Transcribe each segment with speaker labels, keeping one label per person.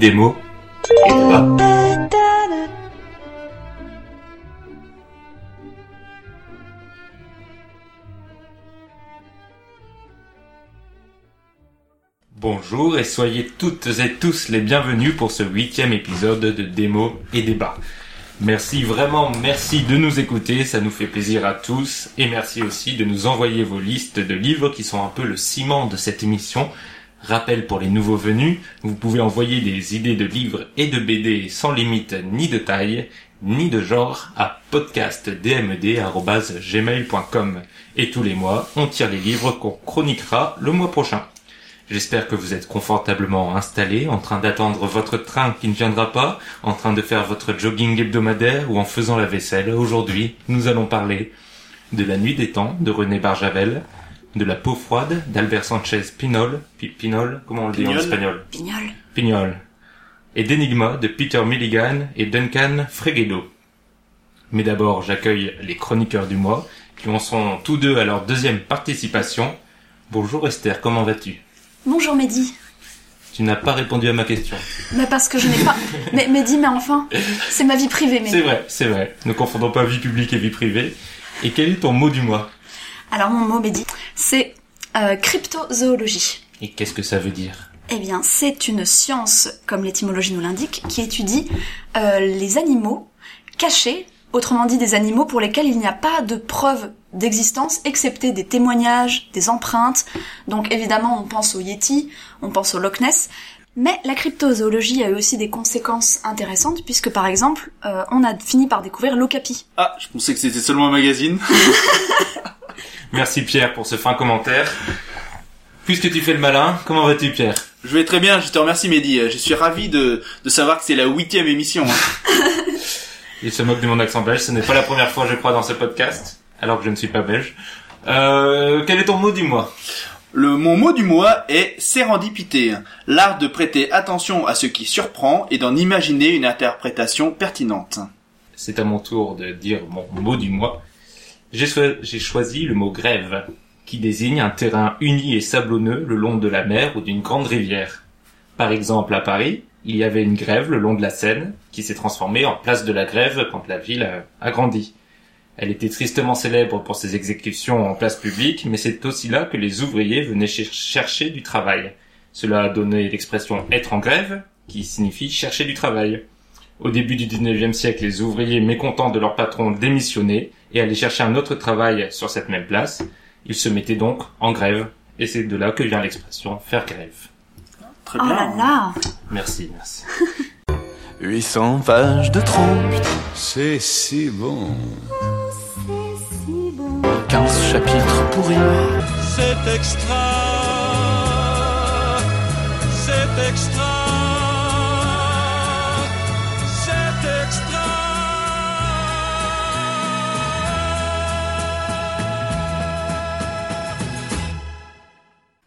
Speaker 1: Des. Bonjour et soyez toutes et tous les bienvenus pour ce huitième épisode de Démo et Débat. Merci vraiment, merci de nous écouter, ça nous fait plaisir à tous et merci aussi de nous envoyer vos listes de livres qui sont un peu le ciment de cette émission. Rappel pour les nouveaux venus, vous pouvez envoyer des idées de livres et de BD sans limite ni de taille ni de genre à podcastdmed.gmail.com et tous les mois on tire les livres qu'on chroniquera le mois prochain. J'espère que vous êtes confortablement installés, en train d'attendre votre train qui ne viendra pas, en train de faire votre jogging hebdomadaire ou en faisant la vaisselle. Aujourd'hui, nous allons parler de La Nuit des Temps de René Barjavel, de La Peau Froide d'Albert Sanchez Pinol, Pi- Pinol, comment on le dit en
Speaker 2: Pignol.
Speaker 1: espagnol
Speaker 3: Pignol.
Speaker 1: Pignol, et d'Enigma de Peter Milligan et Duncan Freguedo. Mais d'abord, j'accueille les chroniqueurs du mois, qui en sont tous deux à leur deuxième participation. Bonjour Esther, comment vas-tu?
Speaker 3: Bonjour Mehdi.
Speaker 1: Tu n'as pas répondu à ma question.
Speaker 3: Mais parce que je n'ai pas. Mais Mehdi, mais enfin, c'est ma vie privée,
Speaker 1: C'est
Speaker 3: Mehdi.
Speaker 1: vrai, c'est vrai. Ne confondons pas vie publique et vie privée. Et quel est ton mot du mois
Speaker 3: Alors mon mot Mehdi, c'est euh, cryptozoologie.
Speaker 1: Et qu'est-ce que ça veut dire?
Speaker 3: Eh bien, c'est une science, comme l'étymologie nous l'indique, qui étudie euh, les animaux cachés, autrement dit des animaux pour lesquels il n'y a pas de preuve d'existence, excepté des témoignages, des empreintes. Donc évidemment, on pense au Yeti, on pense au Loch Ness. Mais la cryptozoologie a eu aussi des conséquences intéressantes, puisque par exemple, euh, on a fini par découvrir l'ocapi.
Speaker 2: Ah, je pensais que c'était seulement un magazine.
Speaker 1: Merci Pierre pour ce fin commentaire. Puisque tu fais le malin, comment vas-tu Pierre?
Speaker 2: Je vais très bien, je te remercie Mehdi. Je suis ravi de, de savoir que c'est la huitième émission. hein.
Speaker 1: Il se moque de mon accent belge, ce n'est pas la première fois je crois dans ce podcast, alors que je ne suis pas belge. Euh, quel est ton mot du mois?
Speaker 2: Le mon mot du mois est sérendipité, l'art de prêter attention à ce qui surprend et d'en imaginer une interprétation pertinente.
Speaker 1: C'est à mon tour de dire mon mot du mois. J'ai cho- j'ai choisi le mot grève, qui désigne un terrain uni et sablonneux le long de la mer ou d'une grande rivière. Par exemple, à Paris, il y avait une grève le long de la Seine, qui s'est transformée en place de la grève quand la ville a, a grandi. Elle était tristement célèbre pour ses exécutions en place publique, mais c'est aussi là que les ouvriers venaient cher- chercher du travail. Cela a donné l'expression être en grève, qui signifie chercher du travail. Au début du 19e siècle, les ouvriers mécontents de leur patron démissionnaient et allaient chercher un autre travail sur cette même place. Ils se mettaient donc en grève, et c'est de là que vient l'expression faire grève.
Speaker 2: Très
Speaker 3: Oh
Speaker 2: bien.
Speaker 3: là là
Speaker 1: Merci, merci.
Speaker 4: 800 pages de trompe,
Speaker 5: C'est si bon.
Speaker 4: 15 chapitres pourris.
Speaker 6: C'est extra, c'est extra, c'est extra.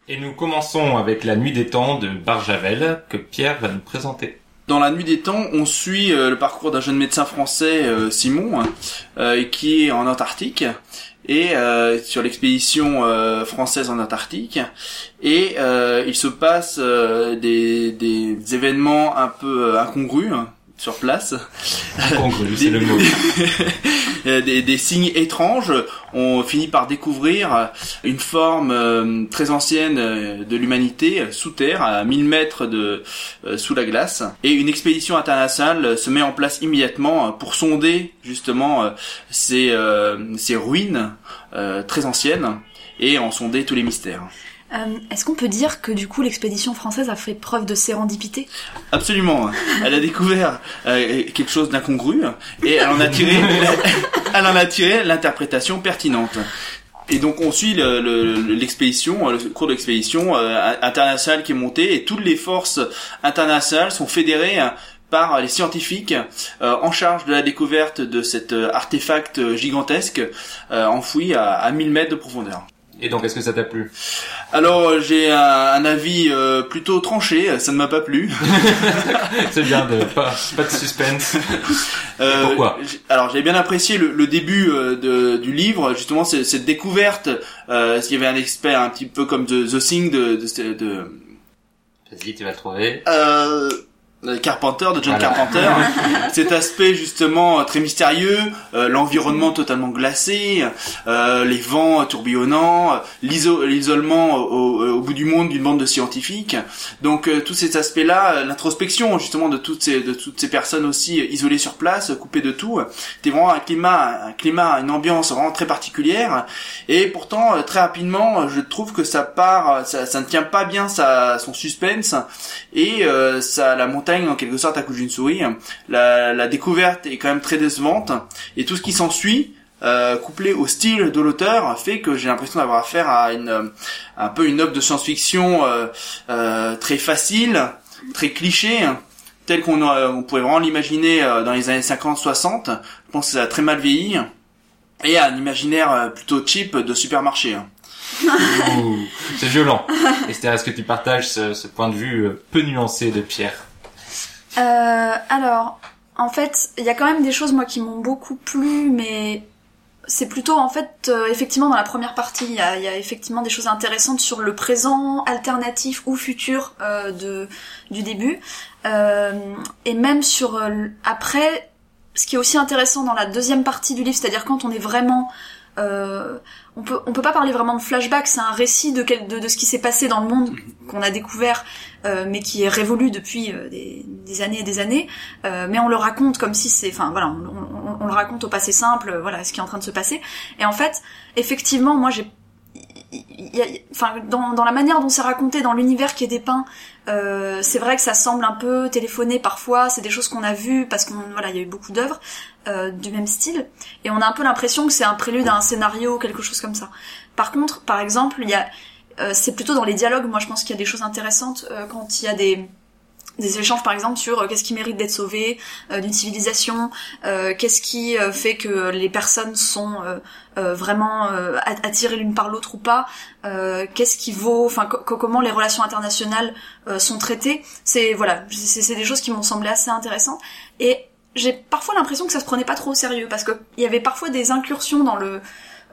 Speaker 1: Et nous commençons avec La Nuit des Temps de Barjavel, que Pierre va nous présenter.
Speaker 2: Dans la nuit des temps, on suit euh, le parcours d'un jeune médecin français, euh, Simon, euh, qui est en Antarctique et sur l'expédition française en Antarctique. Et il se passe des, des événements un peu incongrus hein, sur place.
Speaker 1: Incongru, c'est le mot.
Speaker 2: Euh, des, des signes étranges. On finit par découvrir une forme euh, très ancienne euh, de l'humanité sous terre, à 1000 mètres de sous la glace. Et une expédition internationale se met en place immédiatement pour sonder justement ces, ces ruines très anciennes et en sonder tous les mystères.
Speaker 3: Euh, Est-ce qu'on peut dire que du coup l'expédition française a fait preuve de sérendipité?
Speaker 2: Absolument. Elle a découvert euh, quelque chose d'incongru et elle en a tiré, elle en a tiré l'interprétation pertinente. Et donc on suit le- le- l'expédition, le, cours d'expédition euh, internationale qui est montée et toutes les forces internationales sont fédérées hein, par les scientifiques euh, en charge de la découverte de cet euh, artefact gigantesque euh, enfoui à, à 1000 mètres de profondeur.
Speaker 1: Et donc, est-ce que ça t'a plu?
Speaker 2: Alors euh, j'ai un, un avis euh, plutôt tranché, ça ne m'a pas plu.
Speaker 1: C'est bien de pas, pas de suspense.
Speaker 2: Euh,
Speaker 1: pourquoi?
Speaker 2: Alors j'ai bien apprécié le, le début euh, de, du livre, justement cette découverte. Euh, parce qu'il y avait un expert un petit peu comme The, The Thing de, de, de,
Speaker 1: Vas-y, tu vas le trouver.
Speaker 2: euh, Carpenter, de John
Speaker 1: Voilà.
Speaker 2: Carpenter. Cet aspect justement euh, très mystérieux, euh, l'environnement totalement glacé, euh, les vents tourbillonnants, euh, l'iso- l'isolement au, bout du monde d'une bande de scientifiques. Donc euh, tous ces aspects-là, euh, l'introspection justement de toutes ces de toutes ces personnes aussi euh, isolées sur place, euh, coupées de tout. C'était vraiment un climat, un climat, une ambiance vraiment très particulière. Et pourtant euh, très rapidement, euh, je trouve que ça part, euh, ça, ça ne tient pas bien sa, son suspense et euh, ça la montagne en quelque sorte à couche d'une souris. La, découverte est quand même très décevante et tout ce qui s'ensuit. Euh, couplé au style de l'auteur fait que j'ai l'impression d'avoir affaire à une un peu une œuvre de science-fiction euh, euh, très facile, très cliché, tel qu'on on pourrait vraiment l'imaginer dans les années 50-60. Je pense que ça a très mal vieilli et un imaginaire plutôt cheap de supermarché.
Speaker 1: C'est violent. Esther, est-ce que tu partages ce, ce point de vue peu nuancé de Pierre
Speaker 3: Euh, alors, en fait, il y a quand même des choses moi qui m'ont beaucoup plu, mais c'est plutôt en fait euh, effectivement dans la première partie, il y a, effectivement des choses intéressantes sur le présent, alternatif ou futur euh, de du début, et même sur après. Ce qui est aussi intéressant dans la deuxième partie du livre, c'est-à-dire quand on est vraiment euh, on peut on peut pas parler vraiment de flashback, c'est un récit de, quel, de de ce qui s'est passé dans le monde qu'on a découvert, euh, mais qui est révolu depuis euh, des, des années et des années. Euh, mais on le raconte comme si c'est, enfin voilà, on, on- on le raconte au passé simple, voilà, ce qui est en train de se passer. Et en fait, effectivement, moi j'ai y a- enfin dans, dans la manière dont c'est raconté dans l'univers qui est dépeint euh, c'est vrai que ça semble un peu téléphoné parfois c'est des choses qu'on a vues parce qu'on voilà il y a eu beaucoup d'œuvres euh, du même style et on a un peu l'impression que c'est un prélude à un scénario quelque chose comme ça. Par contre par exemple il y a euh, c'est plutôt dans les dialogues moi je pense qu'il y a des choses intéressantes euh, quand il y a des des échanges par exemple sur euh, qu'est-ce qui mérite d'être sauvé euh, d'une civilisation, euh, qu'est-ce qui euh, fait que les personnes sont euh, euh, vraiment at- attirées l'une par l'autre ou pas, qu'est-ce qui vaut, enfin co- co- comment les relations internationales sont traitées. C'est voilà, c'est des choses qui m'ont semblé assez intéressantes et j'ai parfois l'impression que ça se prenait pas trop au sérieux parce que il y avait parfois des incursions dans le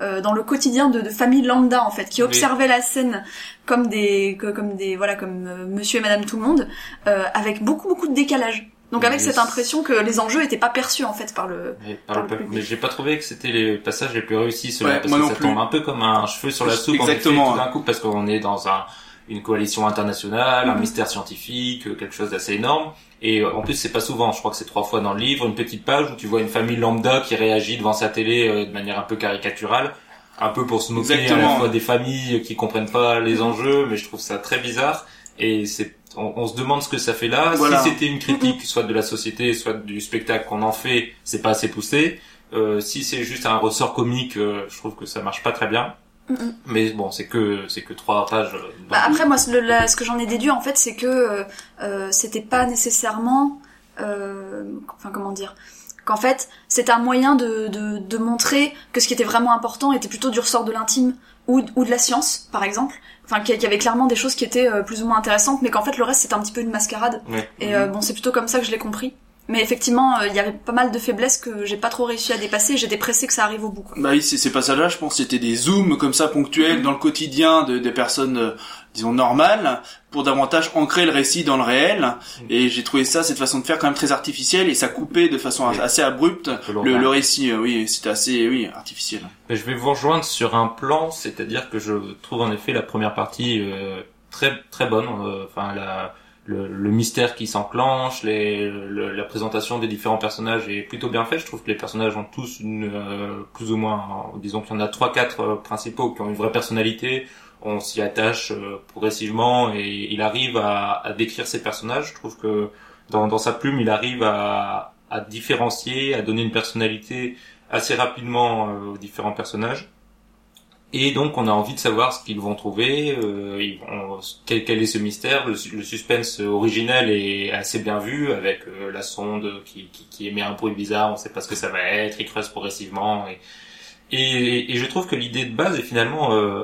Speaker 3: euh, dans le quotidien de, de familles lambda en fait qui
Speaker 1: Oui.
Speaker 3: observaient la scène comme des que- comme des voilà comme euh, monsieur et madame tout le monde euh, avec beaucoup beaucoup de décalage donc avec
Speaker 1: Oui.
Speaker 3: cette impression que les enjeux étaient pas perçus en fait par le
Speaker 1: Mais, par
Speaker 3: Par
Speaker 1: le
Speaker 3: public.
Speaker 1: Mais j'ai pas trouvé que c'était les passages les plus réussis, ceux-là,
Speaker 2: Ouais,
Speaker 1: parce que ça
Speaker 2: plus.
Speaker 1: tombe un peu comme un cheveu sur la soupe, en
Speaker 2: Exactement,
Speaker 1: effet, tout d'un coup, parce qu'on est dans un, une coalition internationale, un
Speaker 3: Mhm.
Speaker 1: mystère scientifique, quelque chose d'assez énorme. Et euh, en plus, c'est pas souvent, je crois que c'est trois fois dans le livre, une petite page où tu vois une famille lambda qui réagit devant sa télé euh, de manière un peu caricaturale, un peu pour se moquer à la
Speaker 2: Exactement.
Speaker 1: fois des familles qui comprennent pas les enjeux, mais je trouve ça très bizarre. Et c'est, on, on se demande ce que ça fait là.
Speaker 2: Voilà.
Speaker 1: Si c'était une critique, soit de la société, soit du spectacle qu'on en fait, c'est pas assez poussé. Euh, si c'est juste un ressort comique, euh, je trouve que ça marche pas très bien. Mais bon, c'est que c'est que trois pages.
Speaker 3: Bah, après moi ce- le- la- ce que j'en ai déduit en fait c'est que euh, euh, c'était pas nécessairement euh, enfin comment dire qu'en fait c'était un moyen de, de, de montrer que ce qui était vraiment important était plutôt du ressort de l'intime ou, ou de la science par exemple. Enfin qu'il y avait clairement des choses qui étaient euh, plus ou moins intéressantes mais qu'en fait le reste c'était un petit peu une mascarade.
Speaker 1: Ouais.
Speaker 3: et euh, bon c'est plutôt comme ça que je l'ai compris mais effectivement euh, il y avait pas mal de faiblesses que j'ai pas trop réussi à dépasser et j'étais pressée que ça arrive au bout quoi.
Speaker 2: Bah oui, ces, passages-là, je pense, c'était des zooms comme ça ponctuels dans le quotidien de, des personnes, euh, disons normales, pour davantage ancrer le récit dans le réel. Et j'ai trouvé ça, cette façon de faire, quand même très artificielle et ça coupait de façon
Speaker 1: Oui.
Speaker 2: assez abrupte le, le récit. euh, oui, c'était assez, oui, artificiel.
Speaker 1: Mais je vais vous rejoindre sur un plan, c'est-à-dire que je trouve en effet la première partie euh, très très bonne. euh, Enfin, la, le, le mystère qui s'enclenche, les, le- la présentation des différents personnages est plutôt bien faite. Je trouve que les personnages ont tous une euh, plus ou moins, euh, disons qu'il y en a trois quatre euh, principaux qui ont une vraie personnalité. On s'y attache euh, progressivement et il arrive à, à décrire ses personnages. Je trouve que dans, dans sa plume, il arrive à, à différencier, à donner une personnalité assez rapidement euh, aux différents personnages. Et donc on a envie de savoir ce qu'ils vont trouver, euh, ils quel, quel est ce mystère. Le, le suspense originel est assez bien vu avec euh, la sonde qui, qui, qui émet un bruit bizarre, on sait pas ce que ça va être, il creuse progressivement. Et, et, et je trouve que l'idée de base est finalement euh,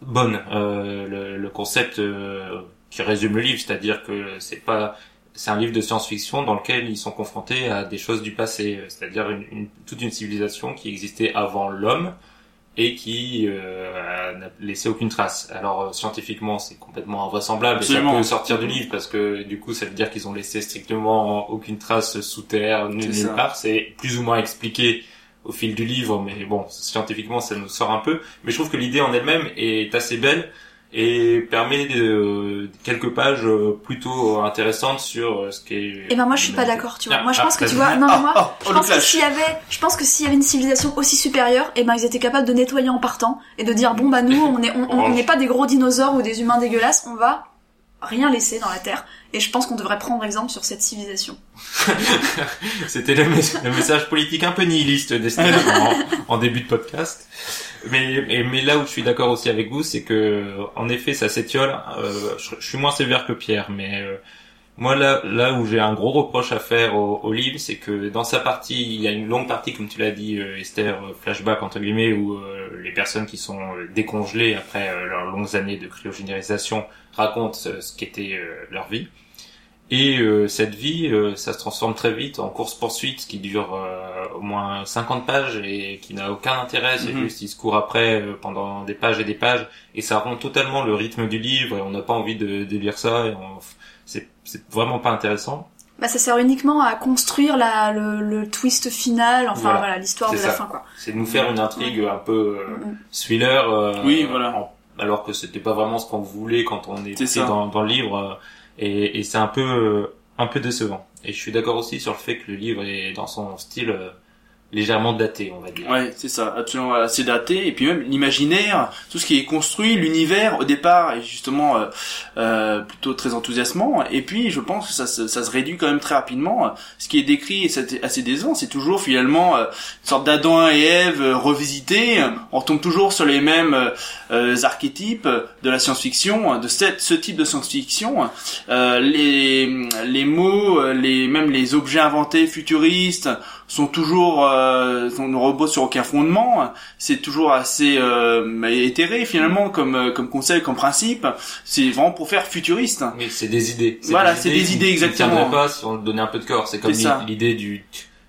Speaker 1: bonne. Euh, le, le concept euh, qui résume le livre, c'est-à-dire que c'est pas c'est un livre de science-fiction dans lequel ils sont confrontés à des choses du passé, c'est-à-dire une, une- toute une civilisation qui existait avant l'homme et qui euh, n'a laissé aucune trace. Alors euh, scientifiquement, c'est complètement invraisemblable et ça peut sortir du livre parce que du coup, ça veut dire qu'ils ont laissé strictement aucune trace sous terre, nulle,
Speaker 2: C'est
Speaker 1: nulle
Speaker 2: ça.
Speaker 1: part. C'est plus ou moins expliqué au fil du livre, mais bon, scientifiquement, ça nous sort un peu. Mais je trouve que l'idée en elle-même est assez belle et permet de, quelques pages euh, plutôt intéressantes sur euh, ce qui est.
Speaker 3: Et ben moi je suis pas d'accord, tu vois.
Speaker 1: Ah,
Speaker 3: Moi je
Speaker 1: ah,
Speaker 3: pense que tu
Speaker 1: vas-y.
Speaker 3: vois, non mais
Speaker 2: Ah,
Speaker 3: moi,
Speaker 2: ah,
Speaker 3: je
Speaker 2: oh, le
Speaker 3: pense que s'il y avait, je pense que s'il y avait une civilisation aussi supérieure, et ben ils étaient capables de nettoyer en partant et de dire bon bah nous on est, on, n'est pas des gros dinosaures ou des humains dégueulasses, on va rien laisser dans la terre. Et je pense qu'on devrait prendre exemple sur cette civilisation.
Speaker 1: C'était le, mes- le message politique un peu nihiliste d'Estelle en, en début de podcast. Mais, mais, là où je suis d'accord aussi avec vous, c'est que en effet, ça s'étiole. Euh, je, suis moins sévère que Pierre, mais euh, moi là, là où j'ai un gros reproche à faire au, au livre, c'est que dans sa partie, il y a une longue partie, comme tu l'as dit, euh, Esther, euh, flashback entre guillemets, où euh, les personnes qui sont décongelées après leurs longues années de cryogénisation racontent ce qu'était leur vie. Et euh, cette vie, euh, ça se transforme très vite en course-poursuite qui dure euh, au moins 50 pages et qui n'a aucun intérêt. C'est
Speaker 2: Mhm.
Speaker 1: juste, il se court après euh, pendant des pages et des pages et ça rend totalement le rythme du livre et on n'a pas envie de, de lire ça. Et on- c'est, c'est vraiment pas intéressant.
Speaker 3: Bah ça sert uniquement à construire la, le, le twist final, enfin
Speaker 1: Voilà.
Speaker 3: voilà, l'histoire de la fin quoi.
Speaker 1: C'est de nous faire une intrigue un peu euh,
Speaker 3: Mhm.
Speaker 1: thriller. euh,
Speaker 2: Oui, voilà.
Speaker 1: en- alors que c'était pas vraiment ce qu'on voulait quand on était dans, dans le livre. Et, et c'est un peu euh, un peu décevant. Et je suis d'accord aussi sur le fait que le livre est dans son style euh, légèrement daté, on va dire.
Speaker 2: Ouais, c'est ça, absolument assez daté. Et puis même l'imaginaire, tout ce qui est construit, l'univers au départ est justement euh, euh, plutôt très enthousiasmant. Et puis je pense que ça, se- ça se réduit quand même très rapidement. Ce qui est décrit, et c'est assez décevant, c'est toujours finalement euh, une sorte d'Adam et Ève euh, revisités. On retombe toujours sur les mêmes euh, archétypes de la science-fiction, de cette, ce type de science-fiction. Les, les mots, les même les objets inventés futuristes sont toujours euh, on ne repose sur aucun fondement c'est toujours assez euh, éthéré finalement comme euh, comme conseil comme principe c'est vraiment pour faire futuriste
Speaker 1: Oui, c'est des idées.
Speaker 2: Voilà, c'est des idées, exactement.
Speaker 1: pas si on donnait un peu de corps. C'est comme l'idée du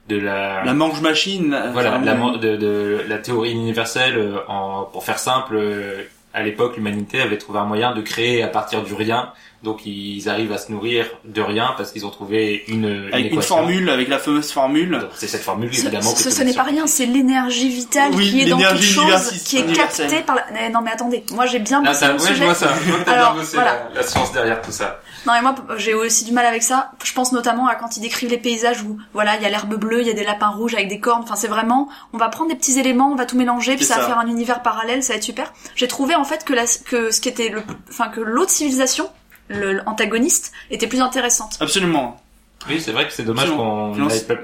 Speaker 1: de la,
Speaker 2: la mange machine
Speaker 1: voilà la, man- de, de la théorie universelle. euh, En, pour faire simple, euh, à l'époque, l'humanité avait trouvé un moyen de créer à partir du rien. Donc ils arrivent à se nourrir de rien parce qu'ils ont trouvé une,
Speaker 2: avec une formule avec la fameuse formule
Speaker 1: C'est cette formule
Speaker 3: Ce,
Speaker 1: évidemment.
Speaker 3: ce-
Speaker 1: que
Speaker 3: ce
Speaker 1: le
Speaker 3: n'est pas rien, c'est l'énergie vitale
Speaker 2: Oui,
Speaker 3: qui est dans toute chose, qui est captée par la... Eh, non mais attendez, moi j'ai bien
Speaker 1: Ah, ça,
Speaker 3: le
Speaker 1: ouais, je
Speaker 3: sujet.
Speaker 1: vois ça. Je vois que t'as
Speaker 3: Alors,
Speaker 1: bien bossé
Speaker 3: voilà.
Speaker 1: la, la science derrière tout ça.
Speaker 3: Non mais moi j'ai aussi du mal avec ça. Je pense notamment à quand ils décrivent les paysages où voilà il y a l'herbe bleue, il y a des lapins rouges avec des cornes. Enfin c'est vraiment on va prendre des petits éléments, on va tout mélanger puis ça, va faire un univers parallèle, ça va être super. J'ai trouvé en fait que la, que ce qui était le enfin que l'autre civilisation, le- l'antagoniste était plus intéressante.
Speaker 2: absolument
Speaker 1: Oui, c'est vrai que c'est dommage qu'on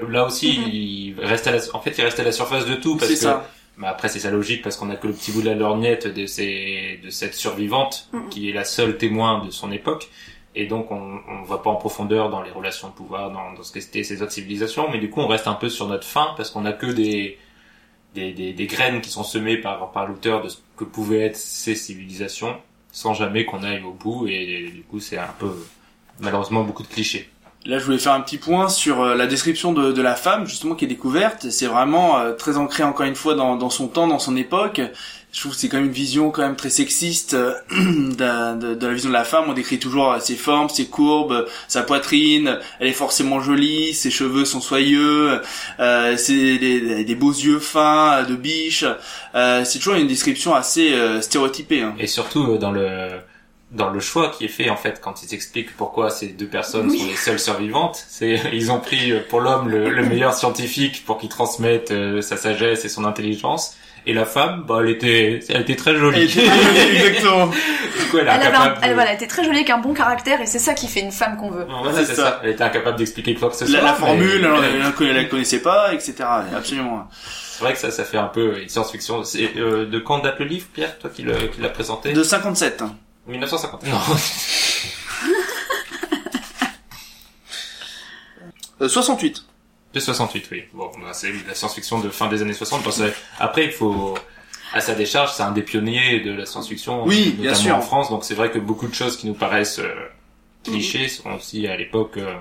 Speaker 1: là aussi
Speaker 3: Mhm.
Speaker 1: il reste à la, en fait il reste à la surface de tout parce que
Speaker 2: ça
Speaker 1: Mais après, c'est sa logique parce qu'on a que le petit bout de la lorgnette de, ces, de cette survivante
Speaker 3: Mhm.
Speaker 1: qui est la seule témoin de son époque. Et donc, on on va pas en profondeur dans les relations de pouvoir, dans, dans ce que c'était ces autres civilisations. Mais du coup, on reste un peu sur notre fin parce qu'on a que des, des, des, des graines qui sont semées par, par l'auteur de ce que pouvaient être ces civilisations sans jamais qu'on aille au bout. Et, du coup, c'est un peu, malheureusement, beaucoup de clichés.
Speaker 2: Là, je voulais faire un petit point sur euh, la description de, de la femme, justement, qui est découverte. C'est vraiment euh, très ancré, encore une fois, dans, dans son temps, dans son époque. Je trouve que c'est quand même une vision quand même très sexiste euh, de, de- de la vision de la femme. On décrit toujours ses formes, ses courbes, sa poitrine. Elle est forcément jolie, ses cheveux sont soyeux, euh, c'est des, des beaux yeux fins, de biche. Euh, c'est toujours une description assez euh, stéréotypée. Hein.
Speaker 1: Et surtout euh, dans le dans le choix qui est fait en fait quand ils expliquent pourquoi ces deux personnes
Speaker 3: Oui.
Speaker 1: sont les seules survivantes, c'est ils ont pris euh, pour l'homme le, le meilleur scientifique pour qu'il transmette euh, sa sagesse et son intelligence. Et la femme, bah, elle était, elle était très jolie.
Speaker 2: Elle était très jolie, exactement.
Speaker 1: du coup, elle est
Speaker 3: Elle, avait un-
Speaker 1: incapable. de-
Speaker 3: elle, voilà, elle était très jolie avec un bon caractère et c'est ça qui fait une femme qu'on veut.
Speaker 1: Voilà,
Speaker 2: C'est
Speaker 1: c'est
Speaker 2: ça.
Speaker 1: ça. Elle était incapable d'expliquer quoi que ce soit.
Speaker 2: La, la
Speaker 1: mais-
Speaker 2: formule, alors, elle, elle, la connaissait pas, etc. Absolument.
Speaker 1: C'est vrai que ça, ça fait un peu une science-fiction. C'est, euh, de quand date le livre, Pierre, toi qui le- qui l'as présenté?
Speaker 2: De 57.
Speaker 1: 1950. Non.
Speaker 2: Euh, 68.
Speaker 1: De 68, oui. Bon, bah, c'est la science-fiction de fin des années 60. Parce que après, il faut, à sa décharge, c'est un des pionniers de la science-fiction,
Speaker 2: Oui, bien
Speaker 1: notamment
Speaker 2: sûr.
Speaker 1: en France. Donc c'est vrai que beaucoup de choses qui nous paraissent euh,
Speaker 2: Mhm.
Speaker 1: clichés sont aussi à l'époque. euh,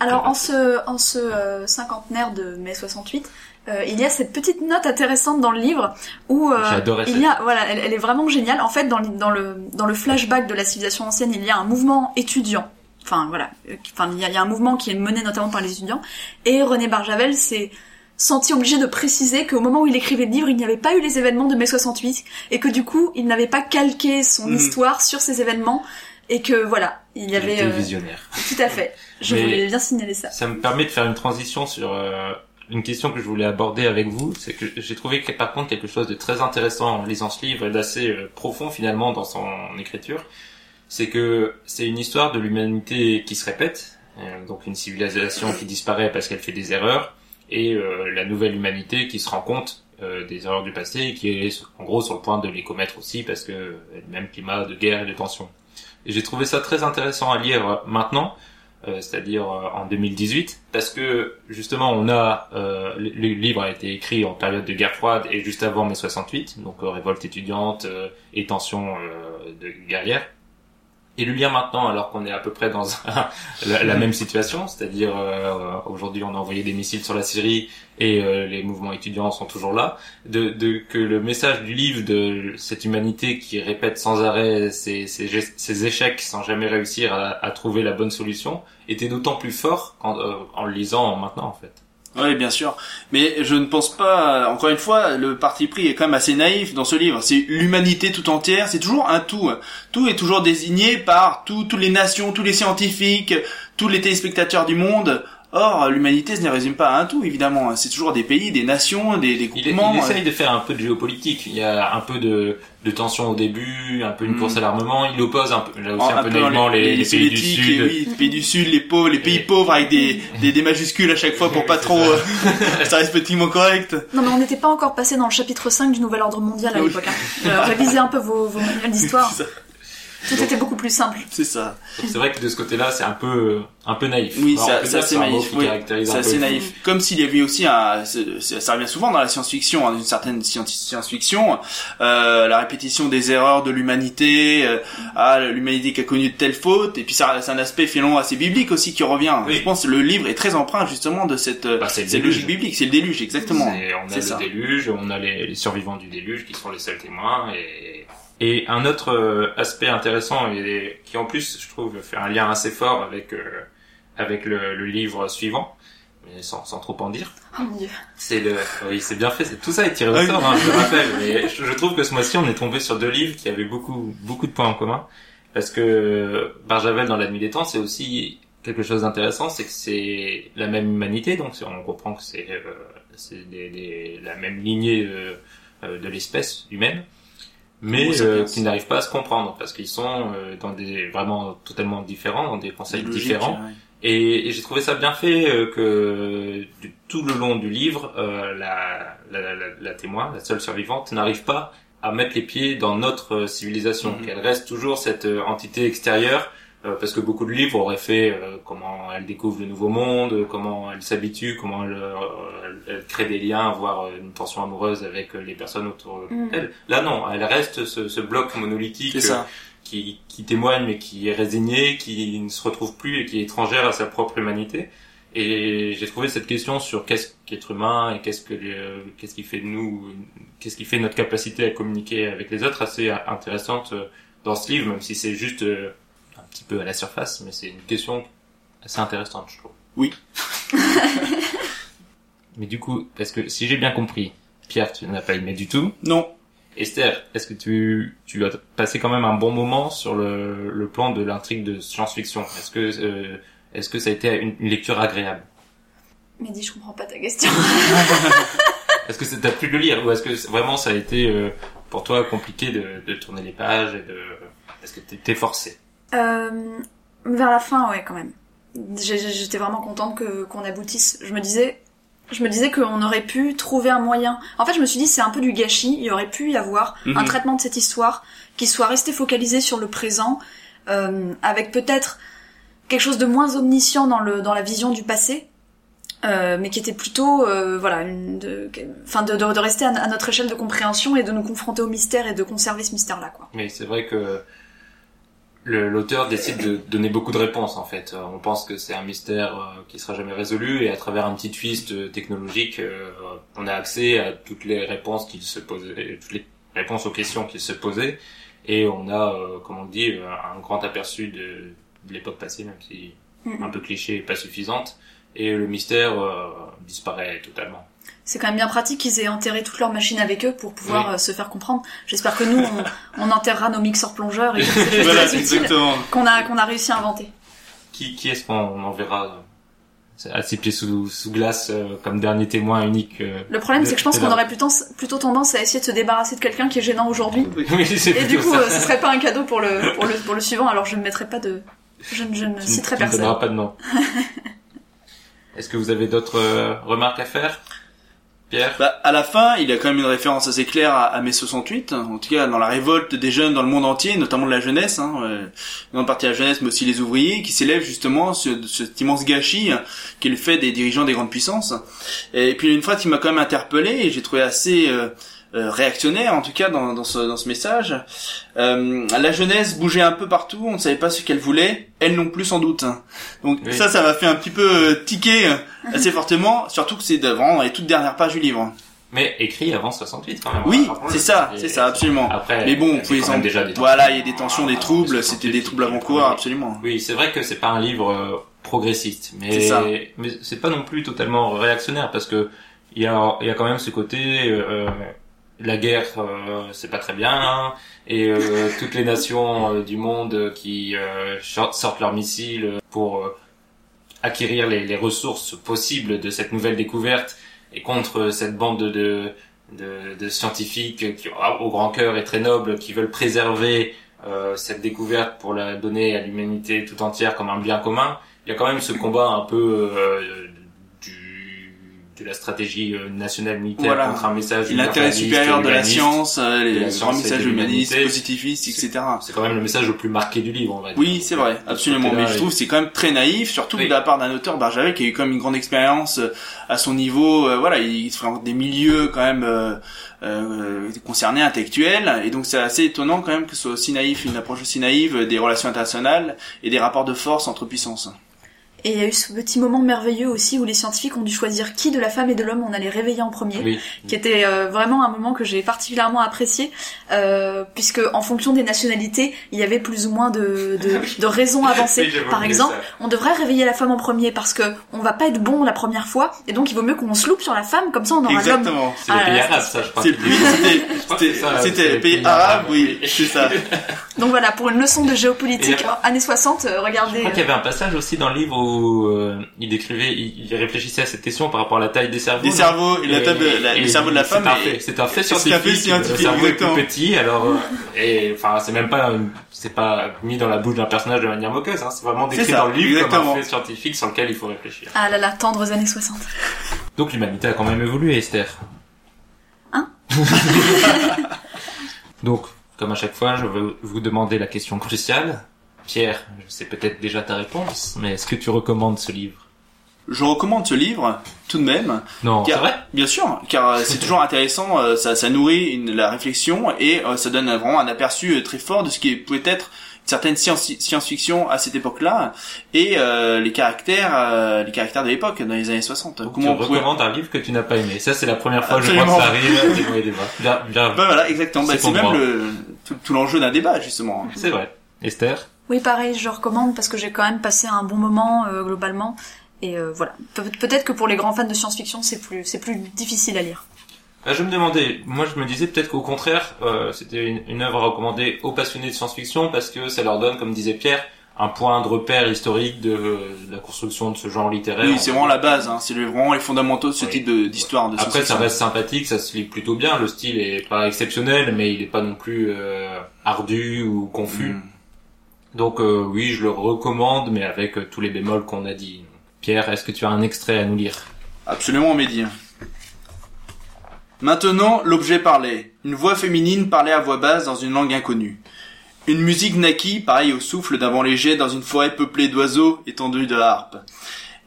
Speaker 3: Alors en ce, en ce euh, cinquantenaire de mai 68, euh, il y a cette petite note intéressante dans le livre où euh,
Speaker 1: J'adorais
Speaker 3: il
Speaker 1: cette
Speaker 3: y a voilà, elle, elle est vraiment géniale. En fait, dans, le- dans le dans le flashback de la civilisation ancienne, il y a un mouvement étudiant. Enfin voilà, euh, enfin il y a, il y a un mouvement qui est mené notamment par les étudiants. Et René Barjavel s'est senti obligé de préciser qu'au moment où il écrivait le livre, il n'y avait pas eu les événements de mai 68 et que du coup, il n'avait pas calqué son
Speaker 2: Mhm.
Speaker 3: histoire sur ces événements et que voilà, il y
Speaker 1: il
Speaker 3: avait
Speaker 1: était
Speaker 3: euh,
Speaker 1: visionnaire.
Speaker 3: tout à fait. Je
Speaker 1: Mais-
Speaker 3: voulais bien signaler ça.
Speaker 1: Ça me permet de faire une transition sur euh, une question que je voulais aborder avec vous. C'est que j'ai trouvé que, par contre quelque chose de très intéressant en lisant ce livre et d'assez euh, profond finalement dans son écriture. C'est que c'est une histoire de l'humanité qui se répète, euh, donc une civilisation qui disparaît parce qu'elle fait des erreurs, et euh, la nouvelle humanité qui se rend compte euh, des erreurs du passé et qui est en gros sur le point de les commettre aussi parce que même climat de guerre et de tension. J'ai trouvé ça très intéressant à lire maintenant, euh, c'est-à-dire euh, en 2018, parce que justement on a le, livre a été écrit en période de guerre froide et juste avant mai 68, donc révolte étudiante et tension de guerrière. Et le lire maintenant, alors qu'on est à peu près dans la, même situation, c'est-à-dire euh, aujourd'hui on a envoyé des missiles sur la Syrie et euh, les mouvements étudiants sont toujours là, de, de que le message du livre de cette humanité qui répète sans arrêt ses, ses, ses échecs sans jamais réussir à, à trouver la bonne solution était d'autant plus fort quand, euh, en le lisant maintenant en fait.
Speaker 2: Oui, bien sûr. Mais je ne pense pas, encore une fois, le parti pris est quand même assez naïf dans ce livre. C'est l'humanité tout entière, c'est toujours un tout. Tout est toujours désigné par tout- toutes les nations, tous les scientifiques, tous les téléspectateurs du monde. Or, l'humanité ne résume pas à un tout, évidemment. C'est toujours des pays, des nations, des, des groupements.
Speaker 1: il essaye de faire un peu de géopolitique. Il y a un peu de, de tension au début, un peu une
Speaker 2: Mm.
Speaker 1: course à l'armement. Il oppose un peu, là aussi un, peu
Speaker 2: dans
Speaker 1: naïvement les, les pays du sud.
Speaker 2: et oui, les pays du sud, les pauvres, les pays
Speaker 1: Et-
Speaker 2: pauvres avec des, des, des majuscules à chaque fois pour pas trop,
Speaker 1: ça.
Speaker 2: euh, ça reste politiquement correct.
Speaker 3: Non mais on n'était pas encore passé dans le chapitre 5 du Nouvel Ordre Mondial à l'époque. Hein. Euh, révisez un peu vos, vos manuels d'histoire. Tout était beaucoup plus simple.
Speaker 2: C'est ça.
Speaker 1: C'est vrai que de ce côté-là, c'est un peu, un peu naïf.
Speaker 2: Oui, c'est assez naïf. oui. C'est assez naïf. Comme s'il y avait aussi un, ça revient souvent dans la science-fiction, hein, une certaine science- science-fiction, euh, la répétition des erreurs de l'humanité, euh, ah, l'humanité qui a connu de telles fautes, et puis ça, c'est un aspect finalement assez biblique aussi qui revient.
Speaker 1: Oui.
Speaker 2: Je pense que le livre est très empreint justement de cette, euh,
Speaker 1: Bah, c'est le
Speaker 2: cette
Speaker 1: déluge.
Speaker 2: logique biblique, c'est le déluge, exactement.
Speaker 1: C'est- on a le
Speaker 2: ça.
Speaker 1: déluge, on a les, les survivants du déluge qui sont les seuls témoins et, et un autre euh, aspect intéressant et qui en plus je trouve fait un lien assez fort avec euh, avec le, le livre suivant, mais sans, sans trop en dire.
Speaker 3: Oh mon dieu.
Speaker 1: C'est le, oui, c'est bien fait. c'est- Tout ça est tiré au
Speaker 2: Ah
Speaker 1: sort, hein, je le rappelle. Mais je, je trouve que ce mois-ci, on est tombé sur deux livres qui avaient beaucoup, beaucoup de points en commun. Parce que Barjavel dans La Nuit des Temps, c'est aussi quelque chose d'intéressant, c'est que c'est la même humanité, donc on comprend que c'est, euh, c'est des- des- la même lignée euh, euh, de l'espèce humaine, mais euh, qui n'arrivent pas à se comprendre parce qu'ils sont euh, dans des vraiment totalement différents, dans des concepts
Speaker 2: Logique,
Speaker 1: différents.
Speaker 2: ouais.
Speaker 1: Et, et j'ai trouvé ça bien fait euh, que du- tout le long du livre, euh, la, la, la, la témoin, la seule survivante, n'arrive pas à mettre les pieds dans notre euh, civilisation,
Speaker 2: Mhm.
Speaker 1: qu'elle reste toujours cette euh, entité extérieure, parce que beaucoup de livres auraient fait euh, comment elle découvre le nouveau monde, euh, comment elle s'habitue, comment elle, euh, elle, elle crée des liens, voire euh, une tension amoureuse avec euh, les personnes autour
Speaker 3: Mhm.
Speaker 1: d'elle. Là non, elle reste ce, ce bloc monolithique
Speaker 2: C'est ça.
Speaker 1: qui, qui témoigne mais qui est résignée, qui ne se retrouve plus et qui est étrangère à sa propre humanité. Et j'ai trouvé cette question sur qu'est-ce qu'être humain et qu'est-ce que le- qu'est-ce qui fait de nous, qu'est-ce qui fait notre capacité à communiquer avec les autres assez intéressante euh, dans ce livre, même si c'est juste euh, petit peu à la surface, mais c'est une question assez intéressante, je trouve.
Speaker 2: Oui.
Speaker 1: mais du coup, parce que si j'ai bien compris, Pierre, tu n'as pas aimé du tout.
Speaker 2: Non.
Speaker 1: Esther, est-ce que tu, tu as passé quand même un bon moment sur le, le plan de l'intrigue de science-fiction? Est-ce que, euh, est-ce que ça a été une, une lecture agréable?
Speaker 3: Mehdi, je comprends pas ta question.
Speaker 1: Est-ce que ça t'a plu de le lire ou est-ce que vraiment ça a été euh, pour toi compliqué de, de tourner les pages et de, est-ce que t'étais forcé?
Speaker 3: Euh, vers la fin, ouais, quand même. J'étais vraiment contente que qu'on aboutisse. Je me disais, je me disais qu'on aurait pu trouver un moyen. En fait, je me suis dit c'est un peu du gâchis. Il aurait pu y avoir
Speaker 2: Mhm.
Speaker 3: un traitement de cette histoire qui soit resté focalisé sur le présent, euh, avec peut-être quelque chose de moins omniscient dans le dans la vision du passé. euh, mais qui était plutôt, euh, voilà, une, de, enfin, de, de, de rester à, à notre échelle de compréhension et de nous confronter au mystère et de conserver ce mystère-là, quoi.
Speaker 1: Mais c'est vrai que l'auteur décide de donner beaucoup de réponses en fait. Euh, On pense que c'est un mystère euh, qui sera jamais résolu et à travers un petit twist euh, technologique, on a accès à toutes les réponses qu'il se posait, toutes les réponses aux questions qu'il se posait et on a, comme on dit, un grand aperçu de, de l'époque passée, même si un peu cliché et pas suffisante. Et le mystère disparaît totalement.
Speaker 3: C'est quand même bien pratique qu'ils aient enterré toutes leurs machines avec eux pour pouvoir
Speaker 1: Oui.
Speaker 3: euh, se faire comprendre. J'espère que nous, on, on enterrera nos mixeurs plongeurs et
Speaker 2: Voilà,
Speaker 3: qu'on a, qu'on a réussi à inventer.
Speaker 1: Qui, qui est-ce qu'on enverra euh, à ses pieds sous, sous glace euh, comme dernier témoin unique euh,
Speaker 3: Le problème, c'est que je pense qu'on aurait plutôt, plutôt tendance à coup, de se débarrasser de quelqu'un qui est gênant aujourd'hui.
Speaker 1: Oui,
Speaker 3: Et du coup,
Speaker 1: ça.
Speaker 3: euh, ce serait pas un cadeau pour le, pour le, pour le suivant, alors je ne mettrai pas de, je, ne- je ne citerai
Speaker 1: ne
Speaker 3: personne.
Speaker 1: donneras pas de nom. Est-ce que vous avez d'autres euh, remarques à faire? Pierre
Speaker 2: Bah, à la fin, il y a quand même une référence assez claire à, à mai 68, en tout cas dans la révolte des jeunes dans le monde entier, notamment de la jeunesse, hein, euh, partie la jeunesse, mais aussi les ouvriers, qui s'élèvent justement ce, cet immense gâchis hein, le fait des dirigeants des grandes puissances. Et puis une phrase qui m'a quand même interpellé et j'ai trouvé assez euh, euh, réactionnaire, en tout cas dans, dans, ce, dans ce message. Euh, la jeunesse bougeait un peu partout, on ne savait pas ce qu'elle voulait, elle non plus sans doute. Donc
Speaker 1: Oui.
Speaker 2: ça, ça m'a fait un petit peu euh, tiquer euh, assez fortement, surtout que c'est devant les toutes dernières pages du livre.
Speaker 1: Mais écrit avant 68 quand même.
Speaker 2: Oui, c'est ça, c'est ça, absolument.
Speaker 1: Après,
Speaker 2: Mais bon,
Speaker 1: il y
Speaker 2: vous pouvez
Speaker 1: quand même
Speaker 2: en-
Speaker 1: déjà des
Speaker 2: voilà, il y a des tensions, des
Speaker 1: Ah,
Speaker 2: troubles,
Speaker 1: 68,
Speaker 2: c'était des troubles avant-coureurs, absolument.
Speaker 1: Oui, c'est vrai que c'est pas un livre progressiste, mais mais c'est pas non plus totalement réactionnaire parce que il y a il y a quand même ce côté euh, la guerre euh, c'est pas très bien hein, et euh, toutes les nations euh, du monde qui euh, sortent leurs missiles pour euh, acquérir les, ressources possibles de cette nouvelle découverte et contre cette bande de de, de, scientifiques qui au grand cœur et très nobles qui veulent préserver cette découverte pour la donner à l'humanité tout entière comme un bien commun, il y a quand même ce combat un peu de la stratégie euh, nationale militaire
Speaker 2: Voilà.
Speaker 1: contre un message
Speaker 2: L'intérêt supérieur de la science, euh, les grands messages humanistes, positivistes, etc.
Speaker 1: C'est quand même le message le plus marqué du livre, on va dire.
Speaker 2: Oui, c'est vrai, absolument. Mais je trouve que c'est quand même très naïf, surtout
Speaker 1: Oui.
Speaker 2: de la part d'un auteur, Barjavel, qui a eu quand même une grande expérience euh, à son niveau. voilà, il se des milieux quand même euh, euh, concernés, intellectuels, et donc c'est assez étonnant quand même que ce soit aussi naïf, une approche aussi naïve des relations internationales et des rapports de force entre puissances.
Speaker 3: Et il y a eu ce petit moment merveilleux aussi où les scientifiques ont dû choisir qui de la femme et de l'homme on allait réveiller en premier.
Speaker 1: Oui.
Speaker 3: qui était euh, vraiment un moment que j'ai particulièrement apprécié, euh, puisque en fonction des nationalités, il y avait plus ou moins de, de, de raisons avancées. Par exemple,
Speaker 1: ça.
Speaker 3: on devrait réveiller la femme en premier parce que on va pas être bon la première fois, et donc il vaut mieux qu'on se loupe sur la femme, comme ça on aura l'homme.
Speaker 2: Exactement.
Speaker 1: C'est les
Speaker 3: Ah,
Speaker 1: pays
Speaker 3: là,
Speaker 1: arabes, ça, je crois.
Speaker 2: C'est le pays, c'était,
Speaker 1: Je
Speaker 2: c'était, c'était arabes, oui, c'est ça.
Speaker 3: Donc voilà, pour une leçon de géopolitique années 60, euh,
Speaker 1: Je
Speaker 3: regardez.
Speaker 1: crois qu'il y avait un passage aussi dans le livre où euh, il décrivait, il, il réfléchissait à cette question par rapport à la taille des cerveaux.
Speaker 2: Les
Speaker 1: non
Speaker 2: cerveaux et la table, la-
Speaker 1: et
Speaker 2: le cerveau de la femme.
Speaker 1: C'est un
Speaker 2: et-
Speaker 1: fait, c'est un fait
Speaker 2: c'est un
Speaker 1: scientifique.
Speaker 2: fait scientifique,
Speaker 1: le cerveau est plus petit, alors euh, et enfin c'est même pas, c'est pas mis dans la bouche d'un personnage de manière moqueuse. Hein, c'est vraiment décrit
Speaker 2: ça,
Speaker 1: dans le livre comme
Speaker 2: exactement.
Speaker 1: un fait scientifique sur lequel il faut réfléchir.
Speaker 3: Ah là là, tendres années 60.
Speaker 1: Donc l'humanité a quand même évolué, Esther.
Speaker 3: Hein
Speaker 1: Donc, comme à chaque fois, je veux vous demander la question cruciale. Pierre, je sais peut-être déjà ta réponse, mais est-ce que tu recommandes ce livre
Speaker 2: Je recommande ce livre, tout de même.
Speaker 1: Non, c'est
Speaker 2: Car-
Speaker 1: vrai
Speaker 2: Bien sûr, car euh, c'est toujours intéressant, euh, ça, ça nourrit une- la réflexion et euh, ça donne vraiment un aperçu très fort de ce qui pouvait être une certaine science- science-fiction à cette époque-là et euh, les caractères, les caractères de l'époque dans les années 60.
Speaker 1: Donc,
Speaker 2: Comment on
Speaker 1: tu
Speaker 2: pouvait...
Speaker 1: recommandes un livre que tu n'as pas aimé. Ça, c'est la première fois, je
Speaker 2: Absolument.
Speaker 1: crois, que ça arrive. Débat. Bien, bien.
Speaker 2: Ben voilà, exactement. Ben,
Speaker 1: C'est pour
Speaker 2: même le, tout, tout l'enjeu d'un débat justement.
Speaker 1: C'est vrai. Esther
Speaker 3: Oui, pareil, je recommande parce que j'ai quand même passé un bon moment euh, globalement. Et euh, voilà. Pe- peut-être que pour les grands fans de science-fiction, c'est plus, c'est plus difficile à lire.
Speaker 1: Ah, Je me demandais, moi je me disais peut-être qu'au contraire, euh, c'était une, une œuvre à recommander aux passionnés de science-fiction parce que ça leur donne, comme disait Pierre, un point de repère historique de, de la construction de ce genre littéraire.
Speaker 2: Oui, c'est vraiment la base, hein, c'est le- vraiment les fondamentaux de ce
Speaker 1: Oui.
Speaker 2: type de- d'histoire de,
Speaker 1: Après, ça reste sympathique, ça se lit plutôt bien. Le style est pas exceptionnel, mais il est pas non plus euh, ardu ou confus.
Speaker 2: Mm.
Speaker 1: Donc euh, oui, je le recommande, mais avec euh, tous les bémols qu'on a dit. Pierre, est-ce que tu as un extrait à nous lire?
Speaker 2: Absolument, Mehdi. Maintenant, l'objet parlait. Une voix féminine parlait à voix basse dans une langue inconnue. Une musique naquit, pareille au souffle d'un vent léger dans une forêt peuplée d'oiseaux étendus de harpe.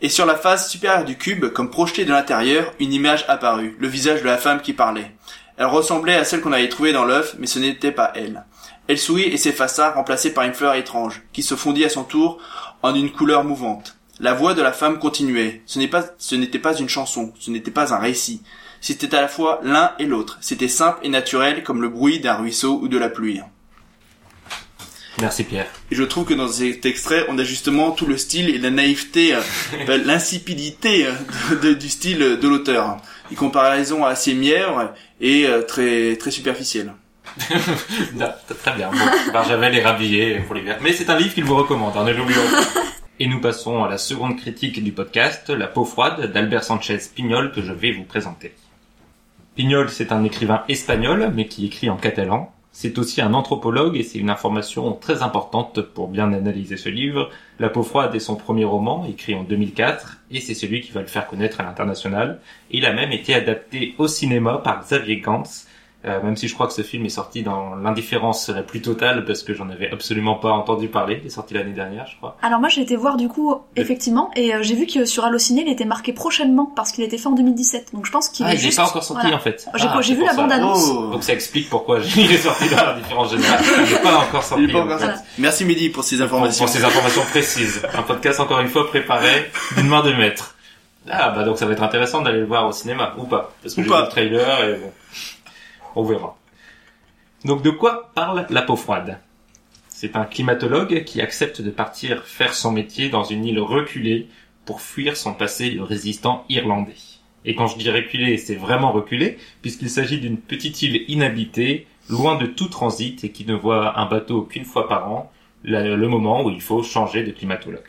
Speaker 2: Et sur la face supérieure du cube, comme projetée de l'intérieur, une image apparut, le visage de la femme qui parlait. Elle ressemblait à celle qu'on avait trouvée dans l'œuf, mais ce n'était pas elle. Elle sourit et s'effaça, remplacée par une fleur étrange, qui se fondit à son tour en une couleur mouvante. La voix de la femme continuait. Ce n'est pas, ce n'était pas une chanson, ce n'était pas un récit. C'était à la fois l'un et l'autre. C'était simple et naturel comme le bruit d'un ruisseau ou de la pluie.
Speaker 1: Merci Pierre.
Speaker 2: Et je trouve que dans cet extrait, on a justement tout le style et la naïveté, euh, ben, l'insipidité euh, de- de- du style de l'auteur. Une comparaison assez mièvre et euh, très très superficielle.
Speaker 1: Très bien. Bon, Barjavel est rhabillé pour l'hiver. Mais c'est un livre qu'il vous recommande, hein, ne. Et nous passons à la seconde critique du podcast, La peau froide d'Albert Sanchez Pignol que je vais vous présenter. Pignol, c'est un écrivain espagnol, mais qui écrit en catalan. C'est aussi un anthropologue et c'est une information très importante pour bien analyser ce livre. La peau froide est son premier roman, écrit en 2004, et c'est celui qui va le faire connaître à l'international. Il a même été adapté au cinéma par Xavier Gantz, euh, même si je crois que ce film est sorti dans l'indifférence la plus totale parce que j'en avais absolument pas entendu parler. Il est sorti l'année dernière, je crois.
Speaker 3: Alors moi j'ai été voir du coup effectivement et euh, j'ai vu que sur Allociné il était marqué prochainement parce qu'il était fait en 2017 donc je pense qu'il
Speaker 1: Ah,
Speaker 3: est
Speaker 1: il est
Speaker 3: juste
Speaker 1: pas encore sorti
Speaker 3: voilà.
Speaker 1: en fait.
Speaker 3: J'ai
Speaker 1: Ah,
Speaker 3: vu
Speaker 1: pour
Speaker 3: la
Speaker 1: ça.
Speaker 3: bande annonce.
Speaker 2: Oh.
Speaker 1: Donc ça explique pourquoi il est sorti dans l'indifférence générale. Il n'est pas encore sorti. En
Speaker 2: encore
Speaker 1: fait.
Speaker 2: sorti. Merci Mehdi pour ces
Speaker 1: Pour,
Speaker 2: informations.
Speaker 1: pour ces informations précises. Un podcast encore une fois préparé d'une main de maître. Ah bah donc ça va être intéressant d'aller le voir au cinéma ou pas parce que j'ai vu le trailer et bon, on verra. Donc de quoi parle la peau froide? C'est un climatologue qui accepte de partir faire son métier dans une île reculée pour fuir son passé de résistant irlandais. Et quand je dis reculé, c'est vraiment reculé puisqu'il s'agit d'une petite île inhabitée, loin de tout transit et qui ne voit un bateau qu'une fois par an, le moment où il faut changer de climatologue.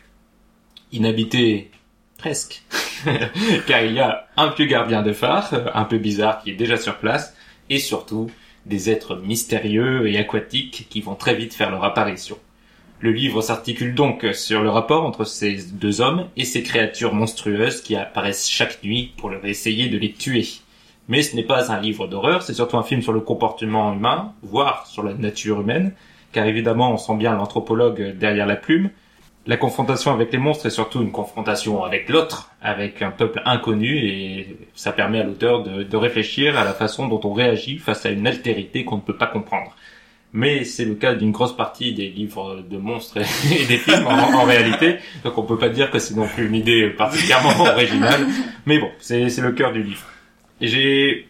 Speaker 1: Inhabité presque, car il y a un vieux gardien de phare, un peu bizarre, qui est déjà sur place, et surtout des êtres mystérieux et aquatiques qui vont très vite faire leur apparition. Le livre s'articule donc sur le rapport entre ces deux hommes et ces créatures monstrueuses qui apparaissent chaque nuit pour leur essayer de les tuer. Mais ce n'est pas un livre d'horreur, c'est surtout un film sur le comportement humain, voire sur la nature humaine, car évidemment on sent bien l'anthropologue derrière la plume. La confrontation avec les monstres est surtout une confrontation avec l'autre, avec un peuple inconnu, et ça permet à l'auteur de, de réfléchir à la façon dont on réagit face à une altérité qu'on ne peut pas comprendre. Mais c'est le cas d'une grosse partie des livres de monstres et, des films en, en réalité, donc on peut pas dire que c'est non plus une idée particulièrement originale, mais bon, c'est le cœur du livre. J'ai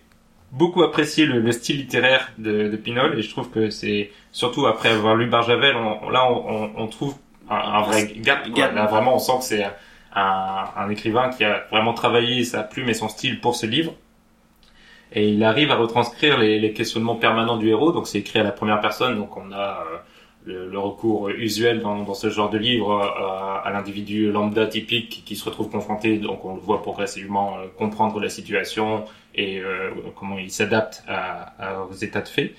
Speaker 1: beaucoup apprécié le, le style littéraire de, de Pinol et je trouve que c'est surtout après avoir lu Barjavel, on, là on trouve un, un vrai gap. quoi.
Speaker 2: Gap.
Speaker 1: Là vraiment on sent que c'est un, un écrivain qui a vraiment travaillé sa plume et son style pour ce livre. Et il arrive à retranscrire les, les questionnements permanents du héros. Donc c'est écrit à la première personne, donc on a euh, le, le recours usuel dans, dans ce genre de livre euh, à l'individu lambda typique qui se retrouve confronté, donc on le voit progressivement euh, comprendre la situation et euh, comment il s'adapte à- à- aux états de fait.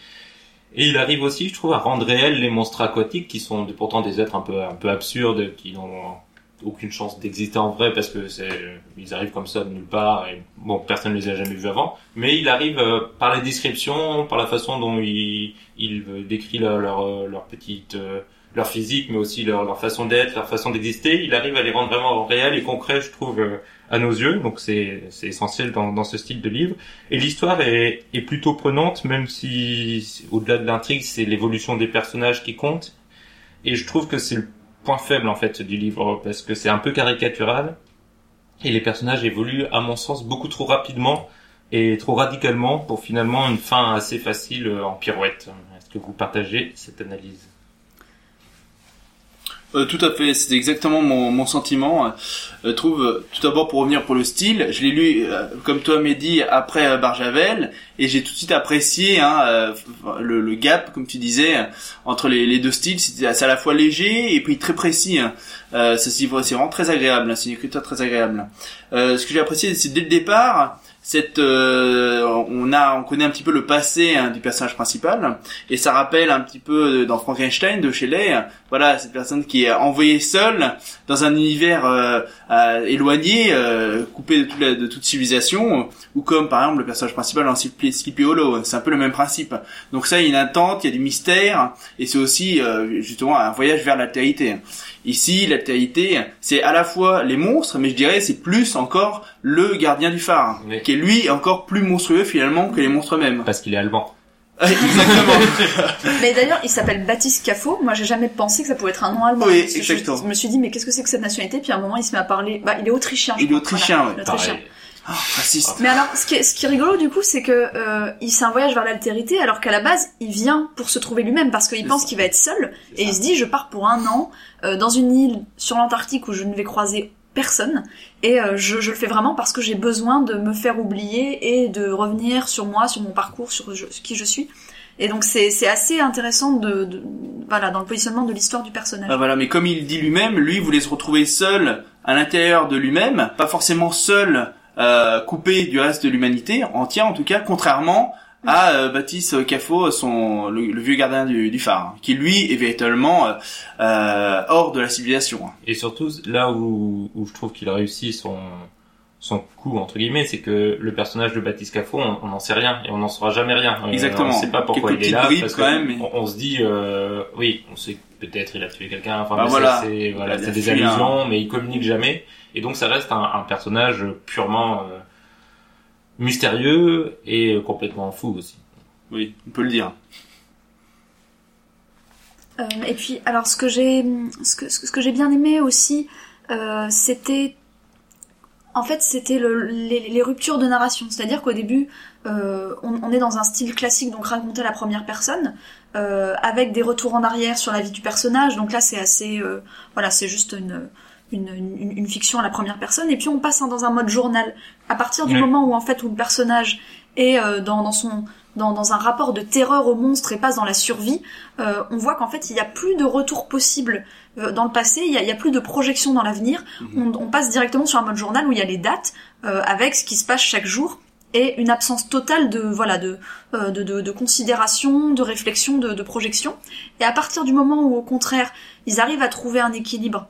Speaker 1: Et il arrive aussi, je trouve, à rendre réels les monstres aquatiques qui sont pourtant des êtres un peu un peu absurdes, qui n'ont aucune chance d'exister en vrai parce que c'est ils arrivent comme ça de nulle part et bon personne ne les a jamais vus avant. Mais il arrive euh, par les descriptions par la façon dont il il décrit leur leur, leur petite euh, leur physique mais aussi leur, leur façon d'être leur façon d'exister. Il arrive à les rendre vraiment réels et concrets je trouve euh, à nos yeux. Donc c'est c'est essentiel dans dans ce style de livre. Et l'histoire est est plutôt prenante même si au-delà de l'intrigue c'est l'évolution des personnages qui compte. Et je trouve que c'est le point faible en fait du livre parce que c'est un peu caricatural. Et les personnages évoluent à mon sens beaucoup trop rapidement et trop radicalement pour finalement une fin assez facile euh, en pirouette. Est-ce que vous partagez cette analyse?
Speaker 2: Euh, tout à fait, c'est exactement mon, mon sentiment. Euh, trouve euh, tout d'abord pour revenir pour le style, je l'ai lu comme toi Mehdi après Barjavel et j'ai tout de suite apprécié hein, le, le gap comme tu disais entre les, les deux styles. C'est à la fois léger et puis très précis. Hein. Euh, c'est vraiment très agréable. hein, C'est une écriture très agréable. Ce que j'ai apprécié, c'est dès le départ, euh, on a, on connaît un petit peu le passé hein, du personnage principal, et ça rappelle un petit peu euh, dans Frankenstein de Shelley, voilà, cette personne qui est envoyée seule dans un univers euh, euh, éloigné, coupé de toute, la- de toute civilisation, ou comme par exemple le personnage principal dans Sleepy Hollow, c'est un peu le même principe. Donc ça, il y a une attente, il y a du mystère, et c'est aussi euh, justement un voyage vers l'altérité. Ici, l'altérité, c'est à la fois les monstres, mais je dirais c'est plus encore le gardien du phare,
Speaker 1: Oui.
Speaker 2: qui est lui encore plus monstrueux finalement que les monstres eux-mêmes.
Speaker 1: Parce qu'il est allemand.
Speaker 2: Exactement.
Speaker 3: Mais d'ailleurs, il s'appelle Baptiste Cafo. Moi, j'ai jamais pensé que ça pouvait être un nom allemand.
Speaker 2: Oui,
Speaker 3: je-
Speaker 2: exactement.
Speaker 3: Je, me suis dit, mais qu'est-ce que c'est que cette nationalité? Puis à un moment, il se met à parler. Bah, il est autrichien. je
Speaker 2: Il est
Speaker 3: crois.
Speaker 2: autrichien,
Speaker 3: Voilà,
Speaker 2: ouais.
Speaker 3: est autrichien.
Speaker 1: Pareil.
Speaker 2: Raciste.
Speaker 3: Mais alors, ce qui est, ce qui est rigolo du coup, c'est que euh, il c'est un voyage vers l'altérité, alors qu'à la base, il vient pour se trouver lui-même parce qu'il pense qu'il va être seul et
Speaker 2: ça.
Speaker 3: il se dit, je pars pour un an euh, dans une île sur l'Antarctique où je ne vais croiser personne et euh, je, je le fais vraiment parce que j'ai besoin de me faire oublier et de revenir sur moi, sur mon parcours, sur je- qui je suis. Et donc c'est assez intéressant de, de voilà dans le positionnement de l'histoire du personnage.
Speaker 2: Ah, voilà, mais comme il dit lui-même, lui voulait se retrouver seul à l'intérieur de lui-même, pas forcément seul, euh, coupé du reste de l'humanité, entière en tout cas, contrairement à euh, Baptiste Cafo, son le, le vieux gardien du, du phare, hein, qui lui est véritablement euh, euh, hors de la civilisation. hein.
Speaker 1: Et surtout, là où, où je trouve qu'il a réussi son, son coup, entre guillemets, c'est que le personnage de Baptiste Cafo, on n'en sait rien et on n'en saura jamais rien. Euh,
Speaker 2: Exactement.
Speaker 1: On ne sait pas pourquoi
Speaker 2: Quelques
Speaker 1: il est là. Parce
Speaker 2: quand même, mais-
Speaker 1: on, on se dit, euh, oui, on sait peut-être il a tué quelqu'un. Enfin,
Speaker 2: Bah voilà.
Speaker 1: c'est voilà, des
Speaker 2: un-
Speaker 1: allusions, mais il communique jamais. Et donc, ça reste un, un personnage purement euh, mystérieux et complètement fou aussi.
Speaker 2: Oui, on peut le dire.
Speaker 3: Euh, et puis, alors, ce que j'ai, ce que, ce que j'ai bien aimé aussi, euh, c'était, en fait, c'était le, les, les ruptures de narration. C'est-à-dire qu'au début, euh, on, on est dans un style classique, donc raconté à la première personne, euh, avec des retours en arrière sur la vie du personnage. Donc là, c'est assez, euh, voilà, c'est juste une, une, une, une fiction à la première personne. Et puis on passe dans un mode journal. À partir du moment où en fait où le personnage est euh, dans, dans son dans, dans un rapport de terreur au monstre et passe dans la survie, euh, on voit qu'en fait il n'y a plus de retour possible euh, dans le passé, il y a, a plus de projection dans l'avenir.
Speaker 2: Mhm.
Speaker 3: On, on passe directement sur un mode journal où il y a les dates euh, avec ce qui se passe chaque jour et une absence totale de voilà de euh, de, de, de considération, de réflexion, de, de projection. Et à partir du moment où au contraire ils arrivent à trouver un équilibre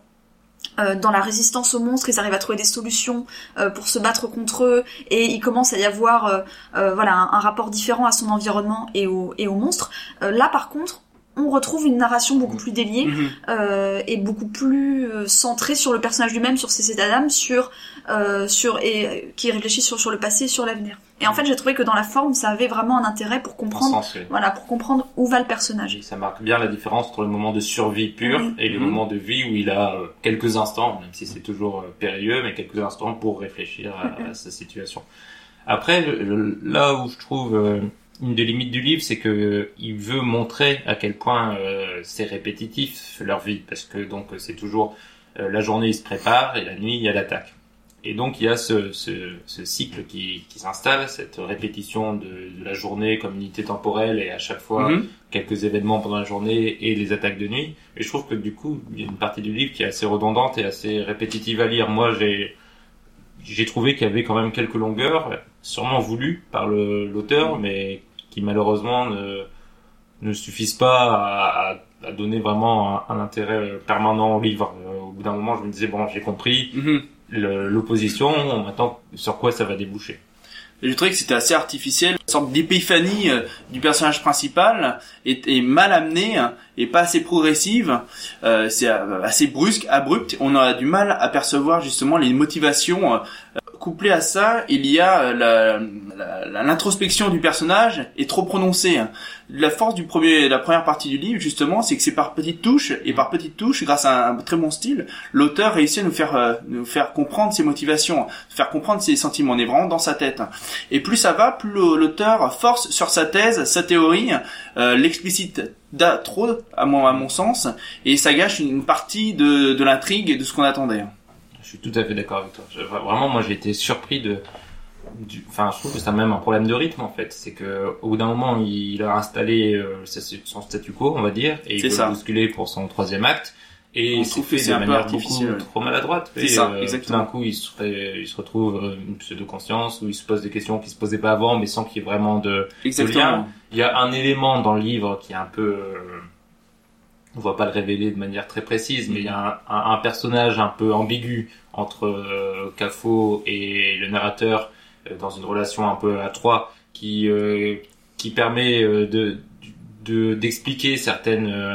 Speaker 3: euh, dans la résistance aux monstres, ils arrivent à trouver des solutions euh, pour se battre contre eux, et il commence à y avoir euh, voilà un, rapport différent à son environnement et aux monstres. Là, par contre, on retrouve une narration beaucoup plus déliée
Speaker 2: Mhm.
Speaker 3: euh, et beaucoup plus euh, centrée sur le personnage lui-même, sur ses états d'âme, sur euh, sur et euh, qui réfléchit sur sur le passé, et sur l'avenir. Et en fait, j'ai trouvé que dans la forme, ça avait vraiment un intérêt pour
Speaker 1: En
Speaker 3: comprendre,
Speaker 1: sens, oui.
Speaker 3: voilà, pour comprendre où va le personnage.
Speaker 1: Et ça marque bien la différence entre le moment de survie pur
Speaker 3: Mhm.
Speaker 1: et le moment de vie où il a euh, quelques instants, même si c'est toujours périlleux, mais quelques instants pour réfléchir à, à sa situation. Après, le- le- là où je trouve euh, une des limites du livre, c'est que euh, il veut montrer à quel point euh, c'est répétitif leur vie, parce que donc c'est toujours euh, la journée il se prépare et la nuit il y a l'attaque. Et donc il y a ce, ce, ce cycle qui, qui s'installe, cette répétition de, de la journée comme unité temporelle et à chaque fois
Speaker 2: Mhm.
Speaker 1: quelques événements pendant la journée et les attaques de nuit. Et je trouve que du coup, il y a une partie du livre qui est assez redondante et assez répétitive à lire. Moi, j'ai j'ai trouvé qu'il y avait quand même quelques longueurs, sûrement voulues par l'auteur, mais qui malheureusement ne, ne suffisent pas à, donner vraiment un, un intérêt permanent au livre. Euh, Au bout d'un moment, je me disais, bon, j'ai compris
Speaker 2: Mhm.
Speaker 1: le- l'opposition, maintenant, sur quoi ça va déboucher?
Speaker 2: Trouvais que c'était assez artificiel, une sorte d'épiphanie euh, du personnage principal est, est mal amenée hein, et pas assez progressive. Euh, c'est euh, assez brusque, abrupt. On a du mal à percevoir justement les motivations. euh, couplé à ça, il y a euh, l'introspection du personnage est trop prononcée. hein. La force du premier, la première partie du livre, justement, c'est que c'est par petites touches et par petites touches, grâce à un très bon style, l'auteur réussit à nous faire euh, nous faire comprendre ses motivations, faire comprendre ses sentiments. On est vraiment dans sa tête. Et plus ça va, plus l'auteur force sur sa thèse, sa théorie, euh, l'explicite trop, à mon, à mon sens, et ça gâche une partie de, de l'intrigue et de ce qu'on attendait.
Speaker 1: Je suis tout à fait d'accord avec toi. Je- vraiment, moi, j'ai été surpris de. Du, enfin, je trouve que c'est même un problème de rythme en fait. C'est que au bout d'un moment, il a installé euh, son statu quo, on va dire, et il veut bousculer pour son troisième acte. Et
Speaker 2: trouve que
Speaker 1: fait
Speaker 2: c'est
Speaker 1: de
Speaker 2: un peu
Speaker 1: manière beaucoup
Speaker 2: ouais.
Speaker 1: trop maladroite.
Speaker 2: C'est ça,
Speaker 1: euh,
Speaker 2: exactement.
Speaker 1: D'un coup, il se, il retrouve euh, une pseudo-conscience où il se pose des questions qui se posaient pas avant, mais sans qu'il y ait vraiment de...
Speaker 2: Exactement.
Speaker 1: Il y a un élément dans le livre qui est un peu... on va pas le révéler de manière très précise, mais il y a un, un- un personnage un peu ambigu entre euh, Cafo et le narrateur euh, dans une relation un peu à trois qui euh, qui permet euh, de de d'expliquer certaines euh,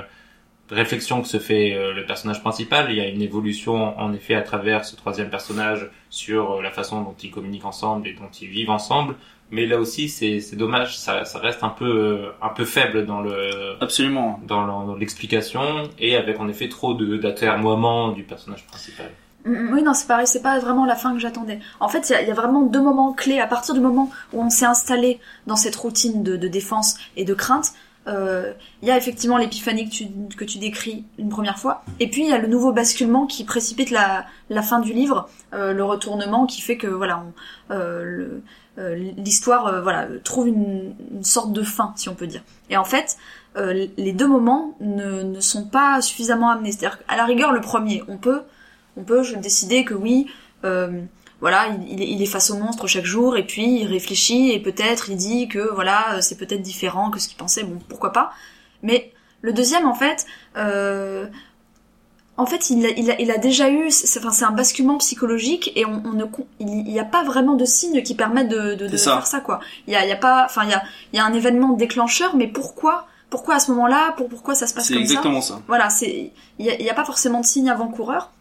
Speaker 1: réflexions que se fait euh, le personnage principal. Il y a une évolution en effet à travers ce troisième personnage sur euh, la façon dont ils communiquent ensemble et dont ils vivent ensemble. Mais là aussi, c'est c'est dommage, ça, ça reste un peu euh, un peu faible dans le
Speaker 2: Absolument.
Speaker 1: dans l'explication et avec en effet trop de d'atermoiements du personnage principal.
Speaker 3: Mm, Oui, non, c'est pareil, c'est pas vraiment la fin que j'attendais. En fait, il y, a- vraiment deux moments clés. À partir du moment où on s'est installé dans cette routine de, défense et de crainte, euh, il y a effectivement l'épiphanie que tu, décris une première fois. Et puis, il y a le nouveau basculement qui précipite la, fin du livre, euh, le retournement qui fait que, voilà, euh, l'histoire voilà, trouve une, sorte de fin, si on peut dire. Et en fait, les deux moments ne, sont pas suffisamment amenés. C'est-à-dire qu'à la rigueur, le premier, on peut on peut décider que oui, euh, voilà, il, il est- face au monstre chaque jour et puis il réfléchit et peut-être il dit que voilà, euh, c'est peut-être différent que ce qu'il pensait. Bon, pourquoi pas. Mais le deuxième, en fait, euh, en fait, il a, il a, il a déjà eu, c'est enfin, c'est un basculement psychologique et on, on ne, il n'y a pas vraiment de signes qui permettent de, de, de
Speaker 2: ça.
Speaker 3: faire ça, quoi. Il y a, il y a pas, enfin, il y a, il y a un événement déclencheur, mais pourquoi, pourquoi à ce moment-là, pour, pourquoi ça se passe comme ça?
Speaker 2: exactement ça.
Speaker 3: voilà, c'est il y a, a pas forcément de signe avant-coureur.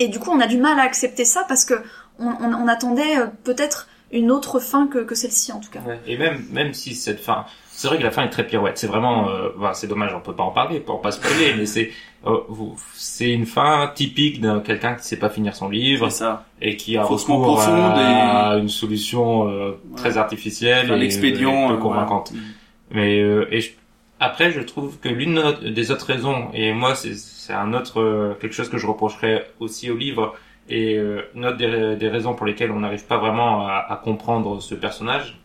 Speaker 3: Et du coup, on a du mal à accepter ça parce que on, on, on attendait euh, peut-être une autre fin que, que celle-ci en tout cas.
Speaker 1: Et même même si cette fin, c'est vrai que la fin est très pirouette. C'est vraiment, euh, voilà, c'est dommage, on peut pas en parler, pour pas spoiler, mais c'est euh, vous- c'est une fin typique d'un quelqu'un qui sait pas finir son livre
Speaker 2: C'est ça.
Speaker 1: et qui a
Speaker 2: Faussement
Speaker 1: recours une solution euh, très artificielle
Speaker 2: Un
Speaker 1: et
Speaker 2: expédient.
Speaker 1: euh, peu
Speaker 2: euh,
Speaker 1: convaincante.
Speaker 2: voilà.
Speaker 1: Mais euh, et je- après, je trouve que l'une des autres raisons, et moi c'est c'est un autre euh, quelque chose que je reprocherais aussi au livre, et euh, une autre des, des raisons pour lesquelles on n'arrive pas vraiment à, à comprendre ce personnage,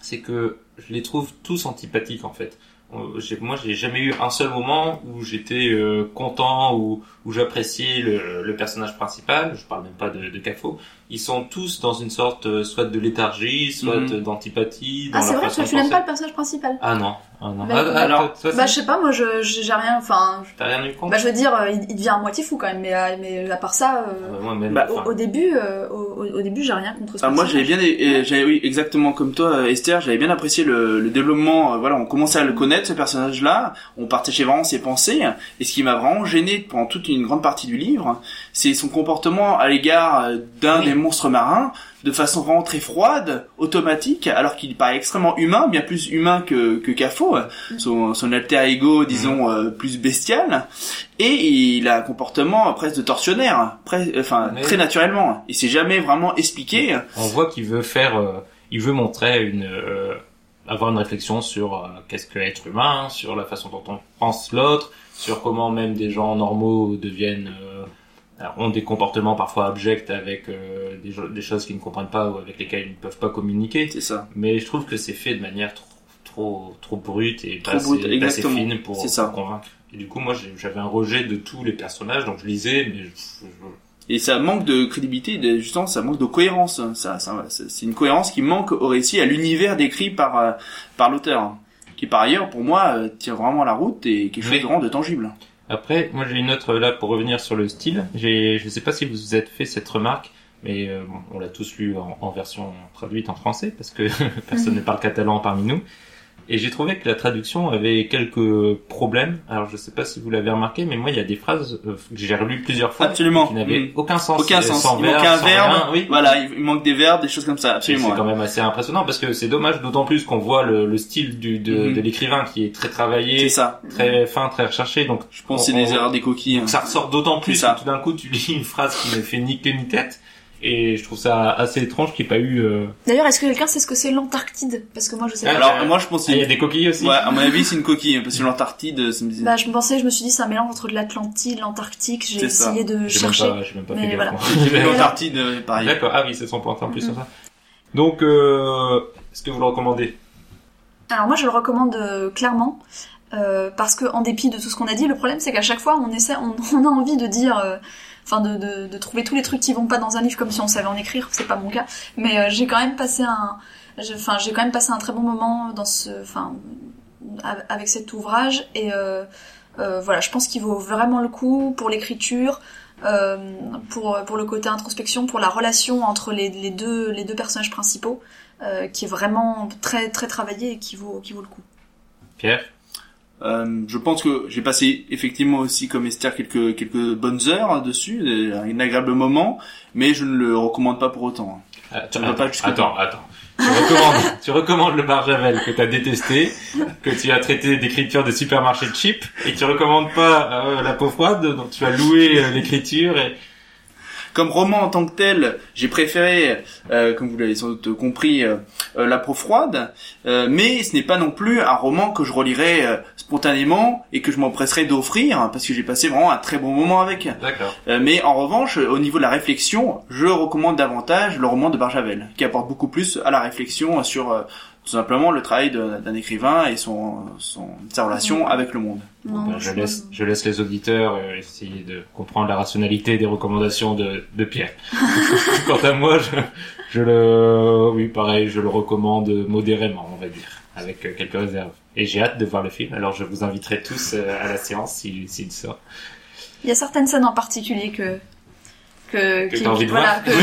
Speaker 1: c'est que je les trouve tous antipathiques en fait. Euh, Moi, j'ai jamais eu un seul moment où j'étais euh, content ou où j'appréciais le, le personnage principal. Je parle même pas de, de Cafo. Ils sont tous dans une sorte euh, soit de léthargie, soit
Speaker 2: Mhm.
Speaker 1: d'antipathie.
Speaker 3: Ah, c'est vrai tu n'aimes pas le personnage principal.
Speaker 1: Ah non, ah non.
Speaker 3: Bah,
Speaker 1: Ah, ah,
Speaker 2: alors,
Speaker 1: toi, toi,
Speaker 3: Bah je sais pas, moi je j'ai rien, enfin,
Speaker 1: T'as rien eu contre
Speaker 3: bah je veux dire, euh, il, il devient à moitié fou quand même, mais euh, mais à part ça, euh,
Speaker 1: Euh, même.
Speaker 2: Bah,
Speaker 3: au, au début, euh, au, début j'ai rien contre ce
Speaker 2: Ah, moi j'avais bien, euh, j'avais oui, exactement comme toi euh, Esther, j'avais bien apprécié le, le développement. euh, voilà, on commençait à le connaître ce personnage-là, on partageait vraiment ses pensées. Et ce qui m'a vraiment gêné pendant toute une grande partie du livre, c'est son comportement à l'égard euh, d'un
Speaker 1: Oui.
Speaker 2: des monstres marins, de façon vraiment très froide, automatique, alors qu'il paraît extrêmement humain, bien plus humain que que Cafo, euh, son, son alter ego, disons euh, plus bestial. Et il a un comportement presque de tortionnaire, presque, enfin
Speaker 1: Mais-
Speaker 2: très naturellement. Il s'est jamais vraiment expliqué.
Speaker 1: on voit qu'il veut faire, euh, il veut montrer une, euh, avoir une réflexion sur euh, qu'est-ce que être humain, sur la façon dont on pense l'autre, sur comment même des gens normaux deviennent euh, alors, ont des comportements parfois abjects avec euh, des, choses qu'ils ne comprennent pas ou avec lesquelles ils ne peuvent pas communiquer.
Speaker 2: C'est ça.
Speaker 1: Mais je trouve que c'est fait de manière trop trop trop brute et
Speaker 2: Trop
Speaker 1: pas assez, pas fine pour,
Speaker 2: C'est ça.
Speaker 1: pour convaincre. Et du coup, moi, j'avais un rejet de tous les personnages, donc je lisais, mais je- je-
Speaker 2: Et ça manque de crédibilité, de- justement, ça manque de cohérence. Ça, ça, c'est une cohérence qui manque au récit, à l'univers décrit par euh, par l'auteur, qui par ailleurs, pour moi, euh, tient vraiment la route et quelque chose de vraiment de tangible.
Speaker 1: Après, moi j'ai une autre là pour revenir sur le style. J'ai, je sais pas si vous vous êtes fait cette remarque, mais euh, bon, on l'a tous lu en, en version traduite en français parce que personne ne parle catalan parmi nous. Et j'ai trouvé que la traduction avait quelques problèmes. Alors je sais pas si vous l'avez remarqué, mais moi il y a des phrases euh, que j'ai relues plusieurs fois
Speaker 2: Absolument.
Speaker 1: qui n'avaient
Speaker 2: Mm.
Speaker 1: aucun sens.
Speaker 2: Aucun sens.
Speaker 1: Sans
Speaker 2: il
Speaker 1: verbe,
Speaker 2: manque un
Speaker 1: sans
Speaker 2: verbe.
Speaker 1: rien, oui.
Speaker 2: Voilà, il manque des verbes, des choses comme ça. Absolument.
Speaker 1: C'est quand même assez impressionnant parce que c'est dommage, d'autant plus qu'on voit le, le style du, de, de l'écrivain qui est très travaillé,
Speaker 2: ça.
Speaker 1: très fin, très recherché. Donc
Speaker 2: Je pense que c'est des erreurs des coquilles. hein.
Speaker 1: Ça ressort d'autant plus
Speaker 2: ça.
Speaker 1: que tout d'un coup tu lis une phrase qui ne fait ni queue ni tête. Et je trouve ça assez étrange qu'il n'y ait pas eu... euh,
Speaker 3: D'ailleurs, est-ce que quelqu'un sait ce que c'est l'Antarctide? Parce que moi je sais
Speaker 1: Ah,
Speaker 3: pas.
Speaker 2: Alors moi je pense
Speaker 1: Ah,
Speaker 2: que
Speaker 1: il y a
Speaker 2: c'est-
Speaker 1: des coquilles aussi
Speaker 2: ouais, à mon avis c'est une coquille parce que l'Antarctide ça me disait.
Speaker 3: Bah je me pensais, je me suis dit c'est un mélange entre de l'Atlantide, l'Antarctique. J'ai
Speaker 2: C'est ça.
Speaker 3: essayé de chercher.
Speaker 1: pas, j'ai même pas
Speaker 3: Mais
Speaker 1: fait
Speaker 3: voilà.
Speaker 2: L'Antarctide euh, pareil.
Speaker 1: D'accord, ah oui, c'est son point en plus sur ça. Donc, euh, est-ce que vous le recommandez?
Speaker 3: Alors moi je le recommande euh, clairement. Euh, parce que en dépit de tout ce qu'on a dit, le problème c'est qu'à chaque fois on essaie, on, on a envie de dire, euh, enfin de, de, de trouver tous les trucs qui vont pas dans un livre comme si on savait en écrire. C'est pas mon cas, mais euh, j'ai quand même passé un, enfin j'ai quand même passé un très bon moment dans ce, enfin av- avec cet ouvrage et euh, euh, voilà, je pense qu'il vaut vraiment le coup pour l'écriture. euh, pour pour le côté introspection, pour la relation entre les, les deux les deux personnages principaux, qui est vraiment très très travaillé et qui vaut qui vaut le coup.
Speaker 1: Pierre?
Speaker 2: Euh, je pense que j'ai passé effectivement aussi comme Esther quelques quelques bonnes heures dessus, un agréable moment, mais je ne le recommande pas pour autant. Vas pas jusqu'au
Speaker 1: attends, attends. Tu recommandes, tu recommandes le Barjavel que t'as détesté, que tu as traité d'écriture de supermarché cheap, et tu recommandes pas euh, La peau froide, dont tu as loué euh, l'écriture et...
Speaker 2: Comme roman en tant que tel, j'ai préféré, euh, comme vous l'avez sans doute compris, euh, euh, La peau froide, euh, mais ce n'est pas non plus un roman que je relirai euh, spontanément et que je m'empresserai d'offrir, hein, parce que j'ai passé vraiment un très bon moment avec.
Speaker 1: D'accord.
Speaker 2: Euh, mais en revanche, au niveau de la réflexion, je recommande davantage le roman de Barjavel, qui apporte beaucoup plus à la réflexion sur euh, tout simplement le travail d'un écrivain et son, son sa relation avec le monde.
Speaker 3: Non,
Speaker 1: Ben, je laisse, je laisse les auditeurs euh, essayer de comprendre la rationalité des recommandations de, de Pierre. Quant à moi, je, je le, oui, pareil, je le recommande modérément, on va dire, avec euh, quelques réserves. Et j'ai hâte de voir le film. Alors, je vous inviterai tous euh, à la séance s'il s'il sort.
Speaker 3: Il y a certaines scènes en particulier que que,
Speaker 1: Que t'as envie de
Speaker 3: voilà,
Speaker 1: voir
Speaker 3: que-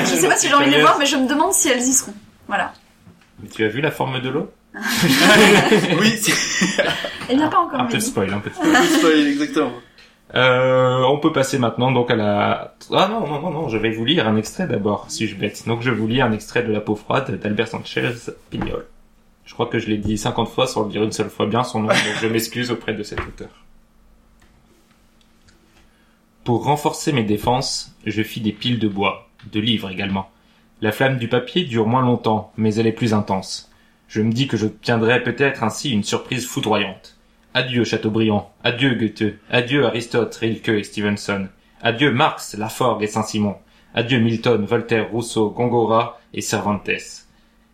Speaker 1: Oui.
Speaker 3: je sais pas si j'ai envie de les voir, mais je me demande si elles y seront. Voilà.
Speaker 1: Mais tu as vu la forme de l'eau
Speaker 2: oui, c'est
Speaker 3: Elle n'a pas encore
Speaker 1: Un peu de
Speaker 3: dit.
Speaker 1: spoil, un peu de spoil.
Speaker 2: un spoil, exactement.
Speaker 1: Euh, on peut passer maintenant donc à la... Ah non, non, non, non, je vais vous lire un extrait d'abord, si je bête. Donc je vous lis un extrait de La peau froide d'Albert Sanchez Pignol. Je crois que je l'ai dit 50 fois sans le dire une seule fois bien son nom, donc je m'excuse auprès de cet auteur. Pour renforcer mes défenses, je fis des piles de bois, de livres également. La flamme du papier dure moins longtemps, mais elle est plus intense. Je me dis que j'obtiendrai peut-être ainsi une surprise foudroyante. Adieu Chateaubriand, adieu Goethe, adieu Aristote, Rilke et Stevenson, adieu Marx, Laforgue et Saint-Simon, adieu Milton, Voltaire, Rousseau, Gongora et Cervantes.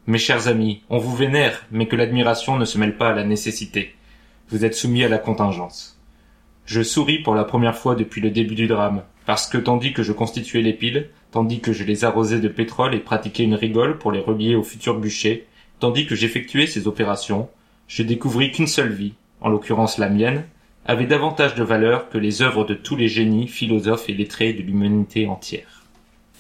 Speaker 1: Mes chers amis, on vous vénère, mais que l'admiration ne se mêle pas à la nécessité. Vous êtes soumis à la contingence. Je souris pour la première fois depuis le début du drame, parce que tandis que je constituais les piles, tandis que je les arrosais de pétrole et pratiquais une rigole pour les relier au futur bûcher, tandis que j'effectuais ces opérations, je découvris qu'une seule vie, en l'occurrence la mienne, avait davantage de valeur que les œuvres de tous les génies, philosophes et lettrés de l'humanité entière.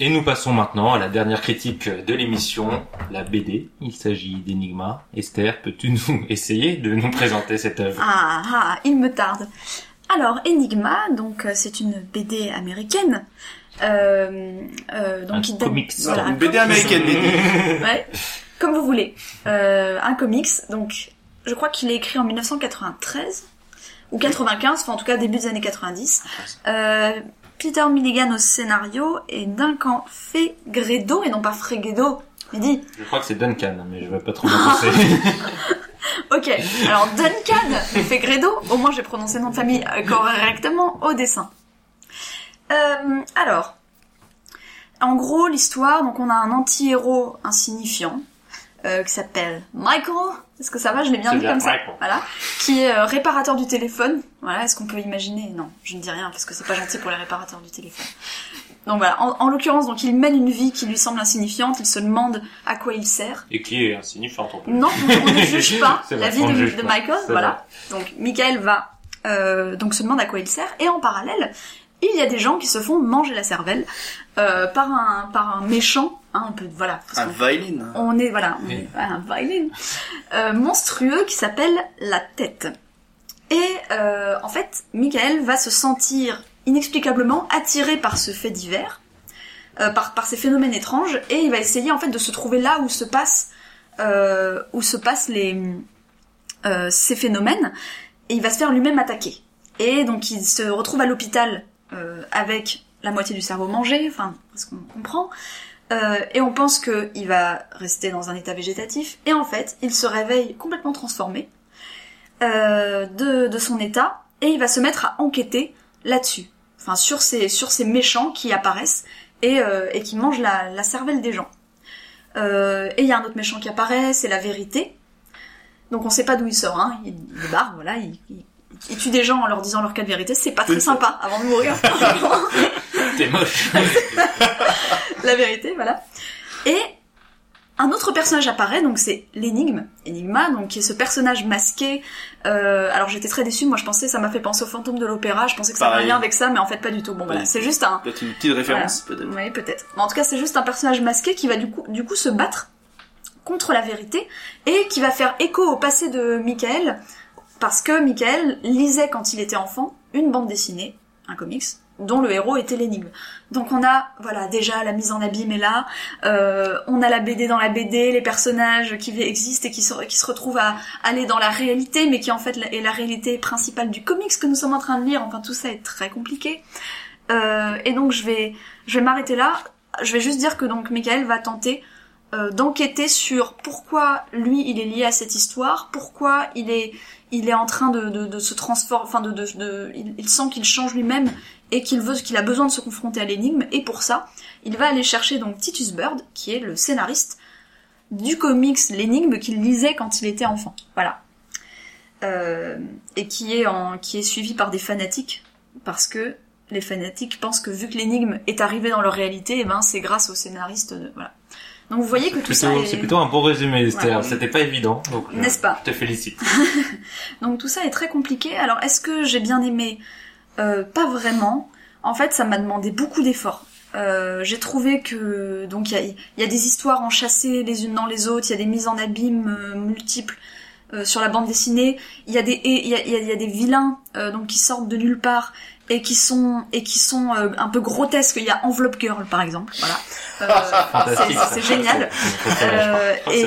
Speaker 1: Et nous passons maintenant à la dernière critique de l'émission, la BD. Il s'agit d'Enigma. Esther, peux-tu nous essayer de nous présenter cette œuvre?
Speaker 3: Ah, ah, il me tarde. Alors, Enigma, donc euh, c'est une BD américaine. Euh, euh, donc
Speaker 1: Un
Speaker 3: date-
Speaker 1: comics.
Speaker 3: voilà, un
Speaker 2: Une BD américaine, BD.
Speaker 3: Ouais, comme vous voulez. Euh, un comics, donc je crois qu'il est écrit en 1993 ou 95, enfin en tout cas début des années 90. Euh, Peter Milligan au scénario et Duncan Fegredo et non pas Fregredo. Mais dit,
Speaker 1: Je crois que c'est Duncan, mais je vais pas trop m'avancer.
Speaker 3: ok. Alors Duncan Fegredo, au moins j'ai prononcé le nom de famille correctement au dessin. Euh, alors, en gros l'histoire, donc on a un anti-héros insignifiant euh, qui s'appelle Michael. Est-ce que ça va? Je l'ai bien dit
Speaker 1: bien,
Speaker 3: comme ça.
Speaker 1: Michael.
Speaker 3: Voilà. Qui est euh, réparateur du téléphone. Voilà. Est-ce qu'on peut imaginer? Non, je ne dis rien parce que c'est pas gentil pour les réparateurs du téléphone. Donc voilà. En, en l'occurrence, donc il mène une vie qui lui semble insignifiante. Il se demande à quoi il sert.
Speaker 1: Et qui est insignifiant, on peut
Speaker 3: Non, on ne juge pas la vie de. Michael. Voilà. Donc Michael va euh, donc se demande à quoi il sert et en parallèle, il y a des gens qui se font manger la cervelle euh, par un par un méchant. Hein, on peut voilà. parce
Speaker 2: Un violin.
Speaker 3: on est voilà, on est un violin euh, monstrueux qui s'appelle la tête. Et euh, en fait, Michael va se sentir inexplicablement attiré par ce fait divers, euh, par par ces phénomènes étranges, et il va essayer en fait de se trouver là où se passe euh, où se passent les euh, ces phénomènes, et il va se faire lui-même attaquer. Et donc il se retrouve à l'hôpital euh, avec la moitié du cerveau mangé, enfin, ce qu'on comprend. Euh, et on pense qu'il va rester dans un état végétatif, et en fait, il se réveille complètement transformé euh, de, son état, et il va se mettre à enquêter là-dessus, enfin sur ces sur ces méchants qui apparaissent et, qui mangent la, cervelle des gens. Et il y a un autre méchant qui apparaît, c'est la vérité. Donc on sait pas d'où il sort, hein. Il, barre, voilà, il, il, il tue des gens en leur disant leur cas de vérité. C'est pas très sympa avant de mourir.
Speaker 1: T'es moche.
Speaker 3: la vérité, voilà. Et un autre personnage apparaît, donc c'est l'énigme, Enigma, donc qui est ce personnage masqué. Euh, alors j'étais très déçue, moi je pensais, ça m'a fait penser au fantôme de l'opéra, je pensais que ça avait lien avec ça, mais en fait pas du tout. Bon voilà, c'est juste un,
Speaker 2: Peut-être une petite référence, peut-être.
Speaker 3: oui, peut-être. Mais en tout cas, c'est juste un personnage masqué qui va du coup, du coup se battre contre la vérité et qui va faire écho au passé de Michael parce que Michael lisait quand il était enfant une bande dessinée, un comics, dont le héros était l'énigme. Donc on a, voilà, déjà la mise en abîme est là, euh, on a la BD dans la BD, les personnages qui existent et qui se, retrouvent à aller dans la réalité, mais qui en fait est la réalité principale du comics que nous sommes en train de lire. Enfin, tout ça est très compliqué. Euh, et donc je vais, je vais m'arrêter là. Je vais juste dire que donc Michael va tenter euh, d'enquêter sur pourquoi lui il est lié à cette histoire, pourquoi il est, il est en train de, de, se transformer, enfin de, de, il, sent qu'il change lui-même et qu'il veut, qu'il a besoin de se confronter à l'énigme. Et pour ça, il va aller chercher donc Titus Bird, qui est le scénariste du comics l'énigme qu'il lisait quand il était enfant. Voilà. Euh, et qui est en, qui est suivi par des fanatiques parce que les fanatiques pensent que vu que l'énigme est arrivée dans leur réalité, et ben c'est grâce au scénariste. Voilà. Donc vous voyez que tout ça est...
Speaker 1: C'est plutôt un bon résumé,
Speaker 3: Ouais.
Speaker 1: c'était pas évident. euh,
Speaker 3: N'est-ce pas
Speaker 1: Je te félicite.
Speaker 3: Donc tout ça est très compliqué. Alors est-ce que j'ai bien aimé Euh, Pas vraiment. En fait, ça m'a demandé beaucoup d'efforts. Euh, j'ai trouvé que donc il y a, il y a des histoires enchâssées les unes dans les autres, il y a des mises en abîme euh, multiples euh, sur la bande dessinée. Il y a des il y a, il y a- il y a des vilains donc qui sortent de nulle part et qui sont et qui sont euh, un peu grotesques. Il y a Envelope Girl par exemple. Voilà. Euh, c'est- génial. Euh, et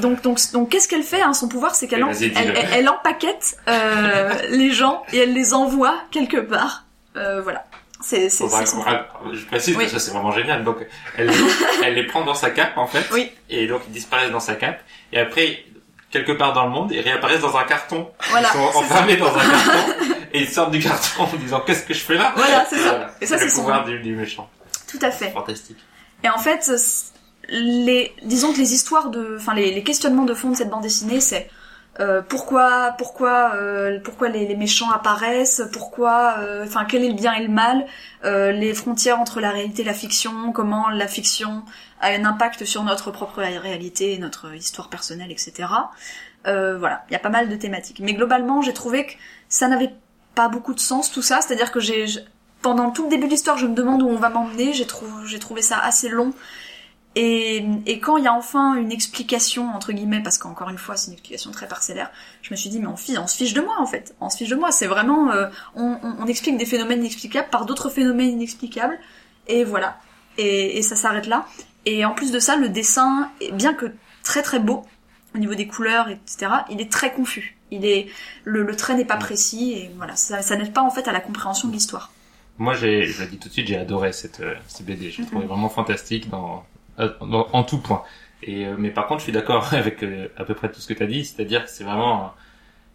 Speaker 3: donc, donc, donc, qu'est-ce qu'elle fait hein, Son pouvoir, c'est qu'elle en-
Speaker 1: vas-y,
Speaker 3: elle, elle, elle empaquette euh, les gens et elle les envoie quelque part. Euh, voilà. C'est, c'est,
Speaker 1: je précise
Speaker 3: Oui.
Speaker 1: que c'est vraiment génial. Donc, elle, elle les prend dans sa cape, en fait.
Speaker 3: Oui.
Speaker 1: Et donc, ils disparaissent dans sa cape. Et après, quelque part dans le monde, ils réapparaissent dans un carton.
Speaker 3: Voilà,
Speaker 1: Ils sont
Speaker 3: c'est ça.
Speaker 1: enfermés dans un carton. et ils sortent du carton en disant, qu'est-ce que je fais là?
Speaker 3: Voilà, c'est ça.
Speaker 1: Voilà.
Speaker 3: Et ça, c'est son-
Speaker 1: pouvoir du, du méchant.
Speaker 3: Tout à fait.
Speaker 1: Fantastique.
Speaker 3: Et en fait, les, disons que les histoires de, enfin les, les questionnements de fond de cette bande dessinée, c'est euh, pourquoi, pourquoi, euh, pourquoi les, les méchants apparaissent, pourquoi, euh, enfin quel est le bien et le mal, euh, les frontières entre la réalité et la fiction, comment la fiction a un impact sur notre propre réalité, notre histoire personnelle, etc. Euh, voilà, il y a pas mal de thématiques. Mais globalement, j'ai trouvé que ça n'avait pas beaucoup de sens tout ça, c'est-à-dire que j'ai pendant tout le début de l'histoire, je me demande où on va m'emmener. J'ai trouvé, trouvé ça assez long. Et, quand il y a enfin une explication entre guillemets, parce qu'encore une fois, c'est une explication très parcellaire, je me suis dit mais on, se fiche de moi en fait. On se fiche de moi. C'est vraiment, euh, on, explique des phénomènes inexplicables par d'autres phénomènes inexplicables. Et voilà. Et, et ça s'arrête là. Et en plus de ça, le dessin, bien que très très beau au niveau des couleurs, etc., il est très confus. Il est, le, le trait n'est pas précis et voilà, ça, ça n'aide pas en fait à la compréhension de l'histoire.
Speaker 1: Moi, j'ai, je le dis tout de suite, j'ai adoré cette, euh, cette BD. Je l'ai
Speaker 3: Mhm.
Speaker 1: trouvé vraiment fantastique dans, euh, dans- en tout point. Et, euh, mais par contre, je suis d'accord avec euh, à peu près tout ce que tu as dit, c'est-à-dire que c'est vraiment,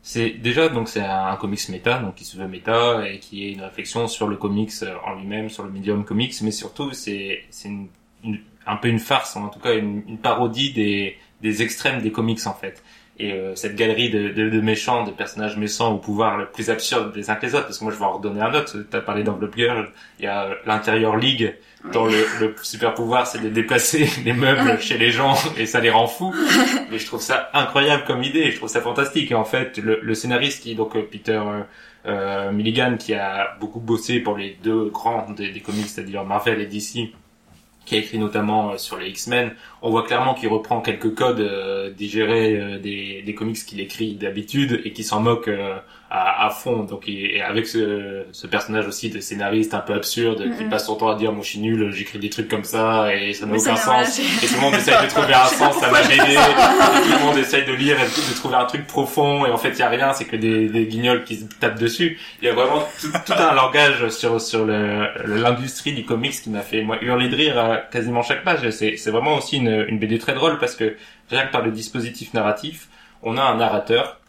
Speaker 1: c'est déjà donc c'est un, comics méta, donc qui se veut méta et qui est une réflexion sur le comics en lui-même, sur le médium comics, mais surtout c'est c'est une, une- un peu une farce, en tout cas une, une parodie des des extrêmes des comics en fait. Et euh, cette galerie de, de, de méchants, de personnages méchants au pouvoir le plus absurde des uns que les autres, parce que moi je vais en redonner un autre. T'as parlé d'Envelope Girl, il y a l'intérieur League, dont le, le super pouvoir c'est de déplacer les meubles chez les gens et ça les rend fous. Mais je trouve ça incroyable comme idée, je trouve ça fantastique. Et en fait, le, le scénariste qui donc euh, Peter euh, euh, Milligan, qui a beaucoup bossé pour les deux grands des, des comics, c'est-à-dire Marvel et DC, qui a écrit notamment euh, sur les X-Men, on voit clairement qu'il reprend quelques codes euh, digérés euh, des, des comics qu'il écrit d'habitude et qui s'en moque à, à fond. Donc il- et avec ce, ce personnage aussi de scénariste un peu absurde qui passe son temps à dire moi je suis nul, j'écris des trucs comme ça et ça n'a aucun sens. Et tout le monde essaye de trouver un sens à
Speaker 3: je
Speaker 1: BD. Et tout le monde essaye de lire et de trouver un truc profond et en fait il y a rien, c'est que des, des guignols qui se tapent dessus. Il y a vraiment tout, tout un langage sur sur le- l'industrie du comics qui m'a fait moi hurler de rire à quasiment chaque page. Et C'est c'est vraiment aussi une, une BD très drôle parce que rien que par le dispositif narratif, on a un narrateur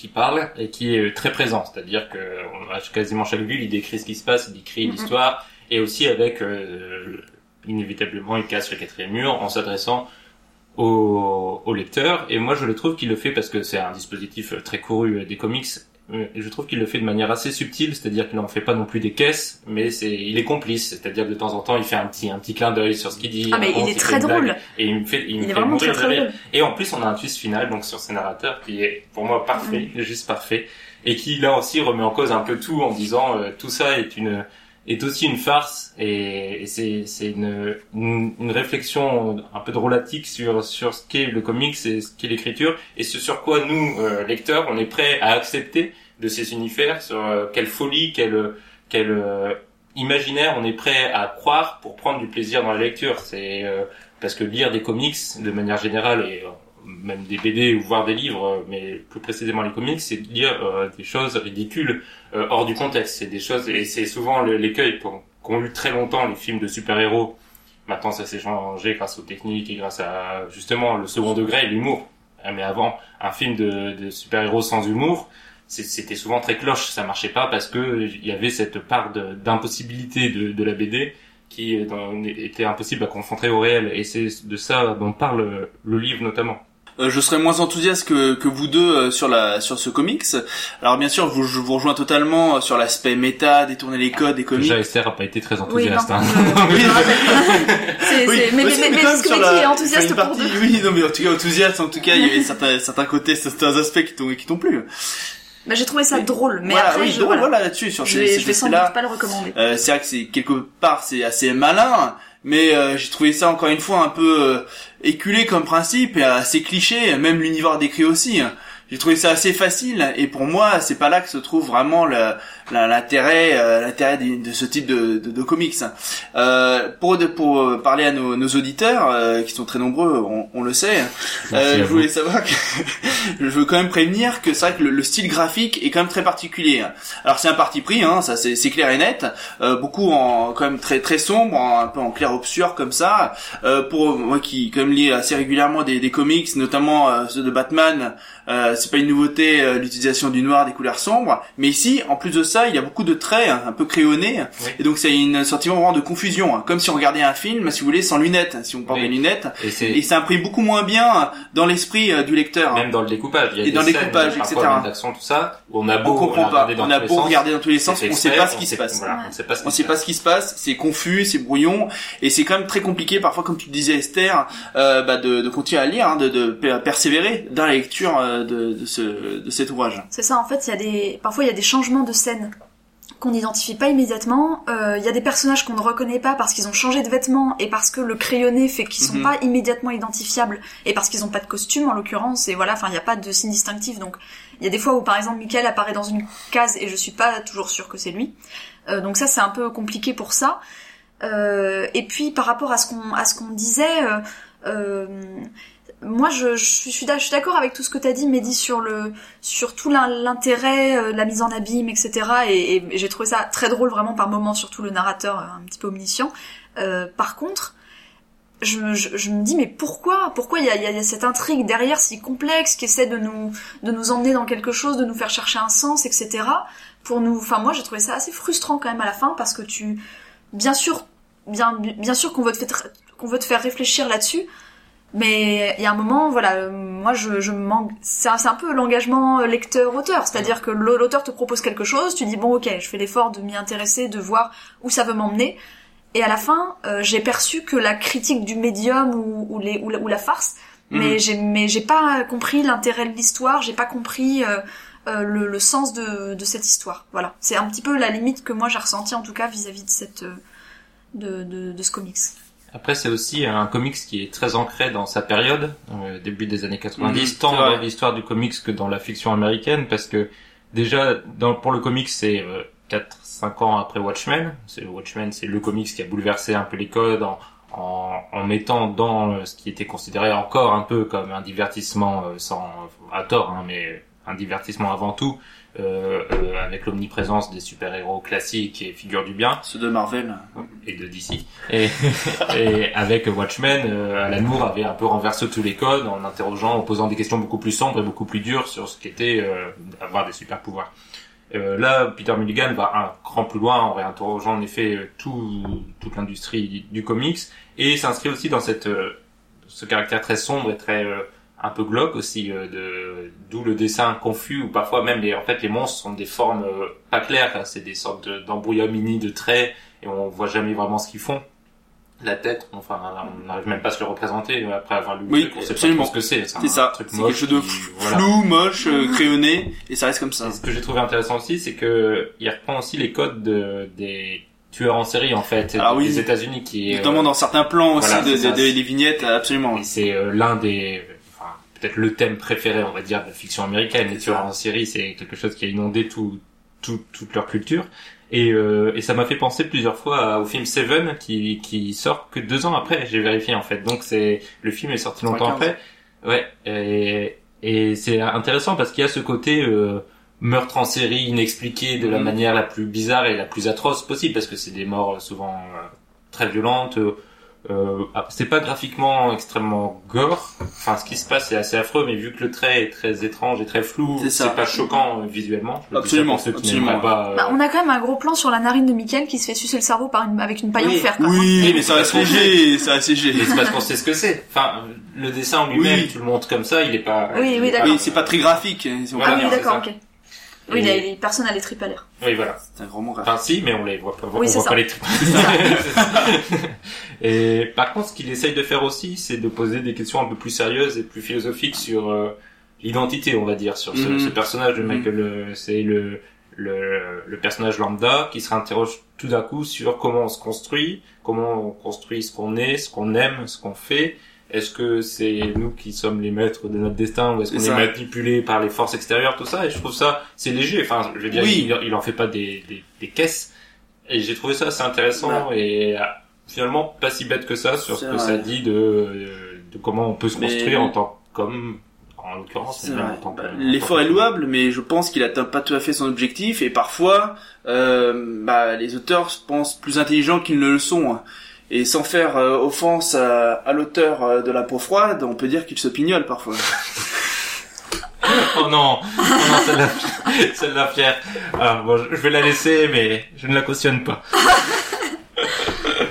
Speaker 1: qui parle et qui est très présent. C'est-à-dire que on a quasiment chaque ville, il décrit ce qui se passe, il décrit
Speaker 3: Mhm.
Speaker 1: l'histoire et aussi avec euh, inévitablement il casse le quatrième mur en s'adressant au, au lecteur. Et moi, je le trouve qu'il le fait parce que c'est un dispositif euh, très couru euh, des comics. Et je trouve qu'il le fait de manière assez subtile, c'est-à-dire qu'il n'en fait pas non plus des caisses, mais c'est, il est complice, c'est-à-dire que de temps en temps, il fait un petit, un petit clin d'œil sur ce qu'il dit.
Speaker 3: Ah mais il est très drôle.
Speaker 1: Et il me fait, il, me
Speaker 3: est
Speaker 1: fait
Speaker 3: vraiment très très drôle.
Speaker 1: Et en plus, on a un twist final donc sur ces narrateurs qui est pour moi parfait, juste parfait, et qui là aussi remet en cause un peu tout en disant euh, tout ça est une est aussi une farce et, et c'est une, une une réflexion un peu drôlatique sur sur ce qu'est le comics et ce qu'est l'écriture et ce sur quoi nous euh, lecteurs on est prêts à accepter de ces univers sur euh, quelle folie quelle quelle euh, imaginaire on est prêt à croire pour prendre du plaisir dans la lecture. C'est euh, parce que lire des comics de manière générale et euh, même des BD ou voir des livres, euh, mais plus précisément les comics, c'est de lire euh, des choses ridicules euh, hors du contexte. C'est des choses et c'est souvent l'écueil qu'ont eu très longtemps les films de super-héros. Maintenant, ça s'est changé grâce aux techniques et grâce à justement le second degré l'humour. Euh, Mais avant, un film de, de super-héros sans humour, c'était souvent très cloche. Ça marchait pas parce que il y avait cette part d'impossibilité de, de la BD qui euh, était impossible à confronter au réel. Et c'est de ça dont parle le livre notamment.
Speaker 2: Euh, je serais moins enthousiaste que, que vous deux euh, sur la sur ce comics. Alors bien sûr, vous, je vous rejoins totalement euh, sur l'aspect méta, détourner les codes des comics.
Speaker 1: Déjà, Esther a pas été très
Speaker 3: Oui, non,
Speaker 1: enthousiaste. hein.
Speaker 2: Oui.
Speaker 3: C'est-
Speaker 2: Oui,
Speaker 3: mais, mais, mais, mais
Speaker 2: sur
Speaker 3: Mickey
Speaker 2: la-
Speaker 3: est enthousiaste pour
Speaker 2: partie,
Speaker 3: deux.
Speaker 2: Oui, non, mais en tout cas enthousiaste. En tout cas, il y avait certains certains côtés, certains aspects qui t'ont qui t'ont plu.
Speaker 3: Bah, j'ai trouvé ça
Speaker 2: Oui.
Speaker 3: drôle, mais
Speaker 2: voilà,
Speaker 3: après,
Speaker 2: oui,
Speaker 3: je,
Speaker 2: drôle,
Speaker 3: voilà.
Speaker 2: voilà là-dessus sur
Speaker 3: je
Speaker 2: ces,
Speaker 3: je vais sans doute pas le recommander.
Speaker 2: Euh, c'est vrai que c'est quelque part c'est assez malin, mais euh, j'ai trouvé ça encore une fois un peu euh, éculé comme principe et assez cliché, même l'univers décrit aussi. hein. J'ai trouvé ça assez facile et pour moi c'est pas là que se trouve vraiment la- l'intérêt euh, l'intérêt de, de ce type de, de, de comics. Euh, pour de- pour euh, parler à nos, nos auditeurs euh, qui sont très nombreux, on, on le sait. Euh, je
Speaker 1: vous.
Speaker 2: voulais savoir que je veux quand même prévenir que c'est vrai que le, le style graphique est quand même très particulier. Alors c'est un parti pris, hein, ça c'est c'est clair et net. Euh, beaucoup en quand même très très sombre, en- un peu en clair obscur comme ça. Euh, pour moi qui quand même lis assez régulièrement des, des comics, notamment euh, ceux de Batman, euh, c'est pas une nouveauté euh, l'utilisation du noir, des couleurs sombres. Mais ici, en plus de ça, il y a beaucoup de traits hein, un peu crayonnés,
Speaker 1: Oui.
Speaker 2: et donc c'est un sentiment vraiment de confusion, hein, comme si on regardait un film, si vous voulez, sans lunettes, si on porte
Speaker 1: Oui.
Speaker 2: des lunettes.
Speaker 1: Et
Speaker 2: ça imprime beaucoup moins bien dans l'esprit euh, du lecteur.
Speaker 1: même dans le découpage. Il y a
Speaker 2: Et
Speaker 1: des
Speaker 2: dans le
Speaker 1: scènes,
Speaker 2: découpage, etc.
Speaker 1: d'action, tout ça, où on a beau
Speaker 2: on comprend pas.
Speaker 1: regarder dans
Speaker 2: On a beau
Speaker 1: sens,
Speaker 2: regarder dans tous les sens, on sait
Speaker 1: exprès,
Speaker 2: pas ce qui se
Speaker 1: sait-
Speaker 2: passe.
Speaker 1: On sait pas ce qui
Speaker 2: On
Speaker 1: se
Speaker 2: sait pas
Speaker 1: passe.
Speaker 2: ce qui se passe, c'est confus, c'est brouillon, et c'est quand même très compliqué parfois, comme tu disais Esther, euh, bah, de, de continuer à lire, hein, de, de per- persévérer dans la lecture euh, de, de, ce, de cet ouvrage.
Speaker 3: C'est ça, en fait, il y a des, parfois il y a des changements de scène qu'on n'identifie pas immédiatement. Euh, Il y a des personnages qu'on ne reconnaît pas parce qu'ils ont changé de vêtements et parce que le crayonné fait qu'ils sont
Speaker 2: Mhm.
Speaker 3: pas immédiatement identifiables et parce qu'ils ont pas de costume en l'occurrence et voilà, enfin il n'y a pas de signe distinctif. Donc il y a des fois où par exemple Michael apparaît dans une case et je suis pas toujours sûre que c'est lui. Euh, donc ça c'est un peu compliqué pour ça. Euh, et puis par rapport à ce qu'on à ce qu'on disait. euh, euh, moi, je, je suis, d'accord avec tout ce que t'as dit, Mehdi, sur le, sur tout l'in- l'intérêt, euh, la mise en abîme, etc. Et, j'ai trouvé ça très drôle vraiment par moments, surtout le narrateur euh, un petit peu omniscient. Euh, par contre, je, je, je me dis mais pourquoi, pourquoi il y a, y a- y a cette intrigue derrière si complexe qui essaie de nous, de nous emmener dans quelque chose, de nous faire chercher un sens, etc. Pour nous, enfin moi j'ai trouvé ça assez frustrant quand même à la fin parce que tu, bien sûr, bien, bien sûr qu'on veut te faire réfléchir là-dessus. Mais il y a un moment, voilà, euh, moi je, je manque. C'est un, peu l'engagement lecteur-auteur, c'est-à-dire que l'auteur te propose quelque chose, tu dis bon ok, je fais l'effort de m'y intéresser, de voir où ça veut m'emmener, et à la fin, euh, j'ai perçu que la critique du médium ou, ou, les, ou, la, ou la farce, mais
Speaker 2: Mhm.
Speaker 3: j'ai mais j'ai pas compris l'intérêt de l'histoire, j'ai pas compris euh, euh, le, le sens de, de cette histoire. Voilà, c'est un petit peu la limite que moi j'ai ressenti en tout cas vis-à-vis de cette euh, de, de, de ce comics.
Speaker 1: Après, c'est aussi un comics qui est très ancré dans sa période, euh, début des années 90,
Speaker 2: Mhm,
Speaker 1: tant dans l'histoire du comics que dans la fiction américaine, parce que déjà, dans, pour le comics, c'est euh, 4-5 ans après Watchmen. C'est Watchmen, c'est le comics qui a bouleversé un peu les codes en, en, en mettant dans euh, ce qui était considéré encore un peu comme un divertissement euh, sans à tort, hein, mais un divertissement avant tout, euh, euh, avec l'omniprésence des super-héros classiques et figures du bien
Speaker 2: Ceux de Marvel.
Speaker 1: et de DC. Et, et avec Watchmen, euh, Alan Moore avait un peu renversé tous les codes en interrogeant, en posant des questions beaucoup plus sombres et beaucoup plus dures sur ce qu'était euh, avoir des super pouvoirs. Euh, là, Peter Mulligan va un cran plus loin en réinterrogeant en effet euh, tout, toute l'industrie du, du comics et s'inscrit aussi dans cette euh, ce caractère très sombre et très euh, un peu glauque aussi, euh, de d'où le dessin confus ou parfois même les en fait les monstres sont des formes euh, pas claires, hein, c'est des sortes de- d'embrouillamini de traits et on voit jamais vraiment ce qu'ils font. La tête, enfin, on n'arrive même pas à se le représenter euh, après avoir lu
Speaker 2: Oui,
Speaker 1: on sait
Speaker 2: absolument.
Speaker 1: pas ce que c'est.
Speaker 2: C'est ça.
Speaker 1: truc
Speaker 2: C'est quelque chose de flou,
Speaker 1: voilà.
Speaker 2: moche, euh, crayonné, et ça reste comme ça.
Speaker 1: Et ce que j'ai trouvé intéressant aussi, c'est que il reprend aussi les codes de, des tueurs en série en fait
Speaker 2: Ah
Speaker 1: des
Speaker 2: oui.
Speaker 1: États-Unis qui
Speaker 2: Notamment
Speaker 1: euh,
Speaker 2: dans certains plans aussi
Speaker 1: voilà,
Speaker 2: de, de- de- des vignettes, absolument.
Speaker 1: c'est euh, l'un des peut-être le thème préféré on va dire de la fiction américaine les tueurs en série c'est quelque chose qui a inondé tout, tout toute leur culture et, euh, et ça m'a fait penser plusieurs fois à- au film Seven qui qui sort que deux ans après j'ai vérifié en fait donc c'est le film est sorti longtemps
Speaker 2: 75.
Speaker 1: après ouais et et c'est intéressant parce qu'il y a ce côté euh, meurtre en série inexpliqué de la
Speaker 2: Mhm.
Speaker 1: manière la plus bizarre et la plus atroce possible parce que c'est des morts euh, souvent euh, très violentes euh, euh, ah, c'est pas graphiquement extrêmement gore enfin ce qui se passe c'est assez affreux mais vu que le trait est très étrange et très flou
Speaker 2: C'est
Speaker 1: pas choquant euh, visuellement
Speaker 2: Absolument,
Speaker 1: ceux
Speaker 2: absolument.
Speaker 1: pas euh,
Speaker 3: Bah, on a quand même un gros plan sur la narine de Michael qui se fait sucer le cerveau par une, avec une paille
Speaker 1: Oui.
Speaker 3: en fer. quoi.
Speaker 2: Oui, mais ça reste léger, ça reste léger.
Speaker 1: mais c'est parce qu'on sait ce que c'est enfin le dessin en lui-même
Speaker 2: Oui.
Speaker 1: tu le montres comme ça il est pas
Speaker 3: Oui, oui,
Speaker 1: est
Speaker 3: d'accord.
Speaker 2: Oui, c'est pas très graphique. hein, si on
Speaker 1: Voilà,
Speaker 3: Ah oui, d'accord, ok. Oui,
Speaker 1: Et-
Speaker 3: les, les personnes à les tripes à l'air.
Speaker 1: oui voilà
Speaker 2: C'est un grand mot.
Speaker 1: Enfin, si, mais on les voit pas.
Speaker 3: Oui,
Speaker 1: on voit
Speaker 3: ça.
Speaker 1: pas les trucs. et par contre, ce qu'il essaye de faire aussi, c'est de poser des questions un peu plus sérieuses et plus philosophiques sur euh, l'identité, on va dire, sur ce,
Speaker 2: Mhm.
Speaker 1: ce personnage de
Speaker 2: Mhm.
Speaker 1: Michael. euh, C'est le, le le personnage lambda qui se réinterroge tout d'un coup sur comment on se construit, comment on construit ce qu'on est, ce qu'on aime, ce qu'on fait. Est-ce que c'est nous qui sommes les maîtres de notre destin ou est-ce qu'on est
Speaker 2: ça.
Speaker 1: manipulé par les forces extérieures, tout ça? Et je trouve ça, c'est léger. Enfin, je veux dire,
Speaker 2: Oui.
Speaker 1: il, il en fait pas des, des, des caisses. Et j'ai trouvé ça assez intéressant
Speaker 2: Bah.
Speaker 1: et euh, finalement pas si bête que ça sur ce que
Speaker 2: vrai.
Speaker 1: ça dit de, de, de comment on peut se
Speaker 2: Mais-
Speaker 1: construire en tant qu'homme, en l'occurrence.
Speaker 2: Bah, L'effort est louable, mais je pense qu'il atteint pas tout à fait son objectif, et parfois, euh, bah, les auteurs se pensent plus intelligents qu'ils ne le sont. Et sans faire euh, offense à, à l'auteur euh, de La peau froide, on peut dire qu'il se pignole parfois.
Speaker 1: Oh non, oh non celle-là, celle-là Pierre. Alors bon, je je vais la laisser, mais je ne la cautionne pas.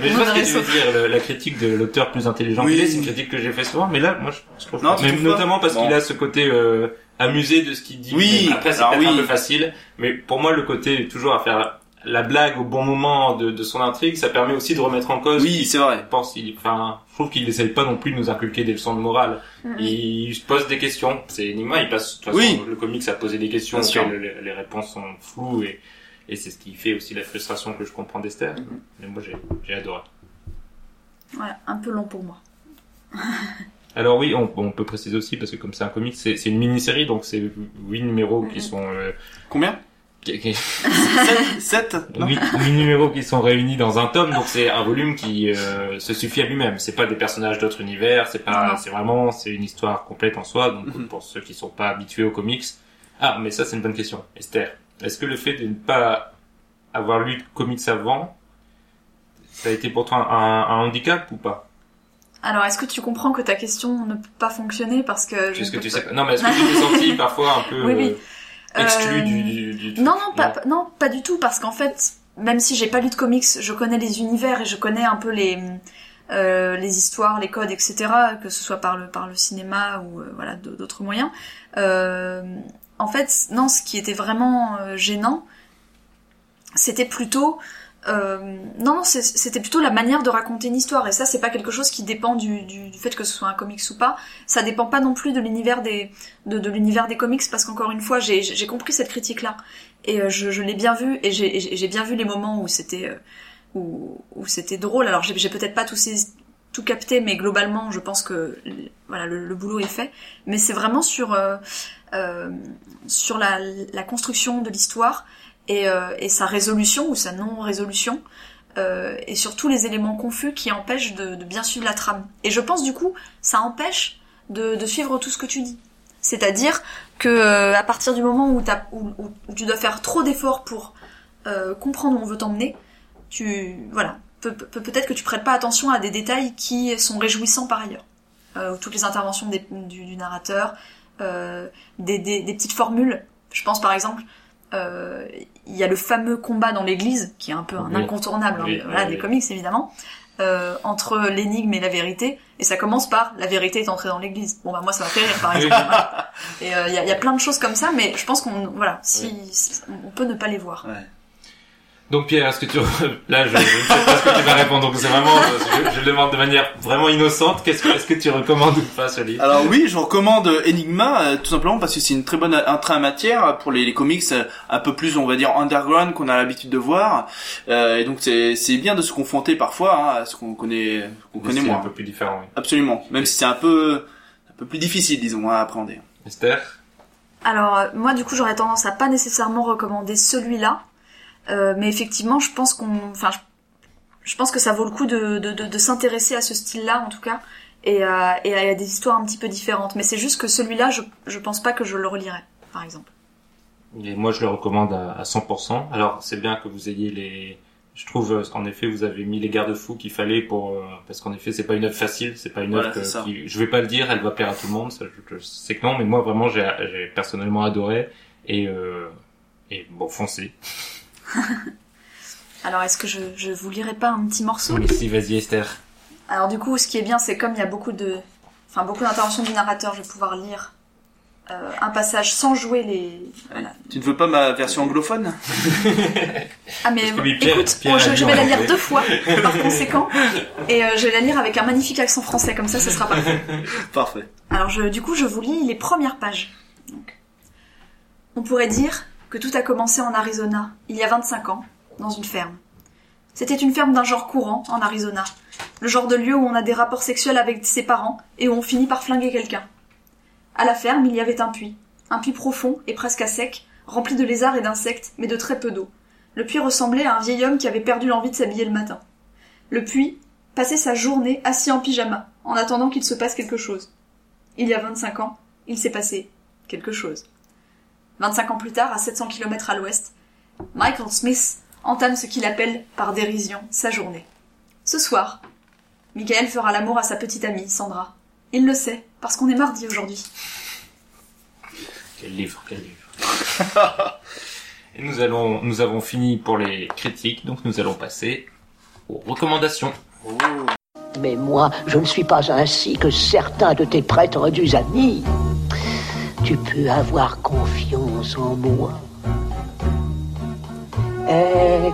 Speaker 1: Mais je ce que tu veux dire, le- la critique de l'auteur plus intelligent
Speaker 2: Oui.
Speaker 1: qu'il est, c'est une critique que j'ai fait souvent, mais là, moi, je, je trouve
Speaker 2: Non,
Speaker 1: Mais
Speaker 2: pas
Speaker 1: notamment parce
Speaker 2: Bon.
Speaker 1: qu'il a ce côté euh, amusé de ce qu'il dit.
Speaker 2: Oui,
Speaker 1: Après, c'est peut-être un
Speaker 2: oui.
Speaker 1: peu facile, mais pour moi, le côté toujours à faire la blague au bon moment de, de son intrigue, ça permet aussi de remettre en cause.
Speaker 2: Oui, c'est vrai.
Speaker 1: Je pense, il, enfin, je trouve qu'il essaye pas non plus de nous inculquer des leçons de morale. Il se pose des questions. C'est Enigma, il passe, de toute façon,
Speaker 2: Oui.
Speaker 1: le comics a posé des questions
Speaker 2: Bien sûr.
Speaker 1: auxquelles les, les réponses sont floues et, et c'est ce qui fait aussi la frustration que je comprends d'Esther. Mais moi, j'ai, j'ai adoré.
Speaker 3: Voilà, un peu long pour moi.
Speaker 1: Alors oui, on, on peut préciser aussi, parce que comme c'est un comics, c'est, c'est une mini-série, donc c'est huit numéros qui sont, euh,
Speaker 2: Combien?
Speaker 1: Qui- qui-
Speaker 2: 7 Non
Speaker 1: huit, numéros qui sont réunis dans un tome, donc c'est un volume qui euh, se suffit à lui-même. C'est pas des personnages d'autres univers, c'est pas, c'est vraiment, c'est une histoire complète en soi. Donc
Speaker 2: Mhm.
Speaker 1: pour ceux qui sont pas habitués aux comics, ah, mais ça c'est une bonne question, Esther. Est-ce que le fait de ne pas avoir lu de comics avant, ça a été pour toi un, un handicap ou pas?
Speaker 3: Alors, est-ce que tu comprends que ta question ne peut pas fonctionner parce que je
Speaker 1: Puisque
Speaker 3: ne
Speaker 1: tu sais
Speaker 3: pas-
Speaker 1: pas? Non, mais est-ce que tu t'es senti parfois un peu
Speaker 3: Oui, oui.
Speaker 1: euh, exclu
Speaker 3: Euh,
Speaker 1: du, du, du truc
Speaker 3: Non, non, pas, non, pas du tout, parce qu'en fait, même si j'ai pas lu de comics, je connais les univers et je connais un peu les euh, les histoires, les codes, etc. Que ce soit par le par le cinéma ou euh, voilà d'autres moyens. Euh, en fait, non, ce qui était vraiment euh, gênant, c'était plutôt euh, non, non, c'était plutôt la manière de raconter une histoire. Et ça, c'est pas quelque chose qui dépend du, du, du fait que ce soit un comics ou pas. Ça dépend pas non plus de l'univers des de, de l'univers des comics, parce qu'encore une fois, j'ai compris cette critique-là. Et euh, je, je l'ai bien vu, et j'ai- bien vu les moments où c'était euh, où, où c'était drôle. Alors j'ai peut-être pas tout, tout capté, mais globalement, je pense que voilà le, le boulot est fait. Mais c'est vraiment sur euh, euh, sur la, la construction de l'histoire et, euh, et sa résolution ou sa non-résolution. Euh, et sur tous les éléments confus qui empêchent de, de bien suivre la trame. Et je pense du coup, ça empêche de, de suivre tout ce que tu dis. C'est-à-dire que euh, à partir du moment où, t'as- où, tu dois faire trop d'efforts pour euh, comprendre où on veut t'emmener, tu voilà, Pe- pe- peut-être que tu prêtes pas attention à des détails qui sont réjouissants par ailleurs. Euh, toutes les interventions du, du narrateur, euh, des, des, petites formules. Je pense par exemple, il y a le fameux combat dans l'église qui est un peu un
Speaker 1: Oui.
Speaker 3: incontournable hein,
Speaker 1: Oui,
Speaker 3: voilà,
Speaker 1: oui,
Speaker 3: des comics évidemment. euh, entre l'énigme et la vérité, et ça commence par la vérité est entrée dans l'église. Bon bah moi ça m'a fait rire par exemple. Et il y, a, y a plein de choses comme ça, mais je pense qu'on voilà, si on peut ne pas les voir.
Speaker 2: Ouais.
Speaker 1: Donc Pierre, est-ce que tu là je, je ne sais pas ce que tu vas répondre donc c'est vraiment je, je le demande de manière vraiment innocente qu'est-ce que est-ce que tu recommandes ou pas ce livre
Speaker 2: Alors oui, je recommande Enigma euh, tout simplement parce que c'est une très bonne entrée en matière pour les, les comics euh, un peu plus on va dire underground qu'on a l'habitude de voir. Euh, et donc c'est c'est bien de se confronter parfois hein, à ce qu'on connaît qu'on connaît
Speaker 1: C'est
Speaker 2: moins.
Speaker 1: un peu plus différent. Oui.
Speaker 2: Absolument. Même si c'est un peu un peu plus difficile disons à appréhender.
Speaker 1: Esther?
Speaker 3: Alors euh, moi du coup j'aurais tendance à pas nécessairement recommander celui-là, Euh, mais effectivement je pense qu'on, enfin je, je pense que ça vaut le coup de, de, de, de s'intéresser à ce style-là en tout cas et, à- et à des histoires un petit peu différentes. Mais c'est juste que celui-là je je pense pas que je le relirai par exemple.
Speaker 1: Et moi, je le recommande à, à 100%. Alors, c'est bien que vous ayez les. Je trouve qu'en effet, vous avez mis les garde-fous qu'il fallait pour euh, parce qu'en effet, c'est pas une œuvre facile. C'est pas une
Speaker 2: Voilà,
Speaker 1: œuvre
Speaker 2: ça.
Speaker 1: qui. Je vais pas le dire, elle va plaire à tout le monde. Ça, je, je sais que non, mais moi, vraiment, j'ai j'ai personnellement adoré et euh, et bon, foncez.
Speaker 3: Alors est-ce que je je vous lirai pas un petit morceau
Speaker 1: Oui, si, vas-y, Esther.
Speaker 3: Alors du coup, ce qui est bien, c'est comme il y a beaucoup de, enfin beaucoup d'interventions du narrateur, je vais pouvoir lire euh, un passage sans jouer les. Voilà.
Speaker 2: Tu ne veux pas ma version anglophone?
Speaker 3: Ah mais
Speaker 1: Pierre-
Speaker 3: écoute,
Speaker 1: Pierre
Speaker 3: oh, je, vais la lire deux fois par conséquent, et euh, je vais la lire avec un magnifique accent français, comme ça, ce sera parfait.
Speaker 2: Parfait.
Speaker 3: Alors je, du coup, je vous lis les premières pages. Donc, on pourrait dire que tout a commencé en Arizona, il y a 25 ans, dans une ferme. C'était une ferme d'un genre courant en Arizona, le genre de lieu où on a des rapports sexuels avec ses parents et où on finit par flinguer quelqu'un. À la ferme, il y avait un puits, un puits profond et presque à sec, rempli de lézards et d'insectes, mais de très peu d'eau. Le puits ressemblait à un vieil homme qui avait perdu l'envie de s'habiller le matin. Le puits passait sa journée assis en pyjama, en attendant qu'il se passe quelque chose. Il y a 25 ans, il s'est passé quelque chose. 25 ans plus tard, à 700 km à l'ouest, Michael Smith entame ce qu'il appelle, par dérision, sa journée. Ce soir, Michael fera l'amour à sa petite amie, Sandra. Il le sait, parce qu'on est mardi aujourd'hui.
Speaker 1: Quel livre, quel livre. et nous allons, nous avons fini pour les critiques, donc nous allons passer aux recommandations.
Speaker 7: Mais moi, je ne suis pas ainsi que certains de tes prétendus amis. Tu peux avoir confiance en moi. Aie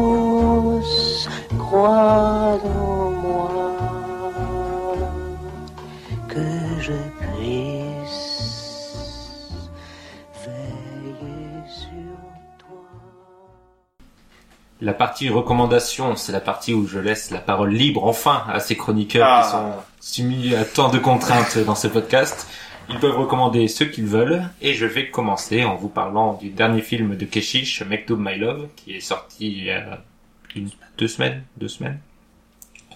Speaker 7: confiance, crois en moi, que je puisse veiller sur toi.
Speaker 1: La partie recommandation, c'est la partie où je laisse la parole libre enfin à ces chroniqueurs
Speaker 2: Ah.
Speaker 1: qui sont soumis à tant de contraintes dans ce podcast. Ils peuvent recommander ce qu'ils veulent et je vais commencer en vous parlant du dernier film de Keshish, Mektoub My Love, qui est sorti il y a une, deux semaines, deux semaines.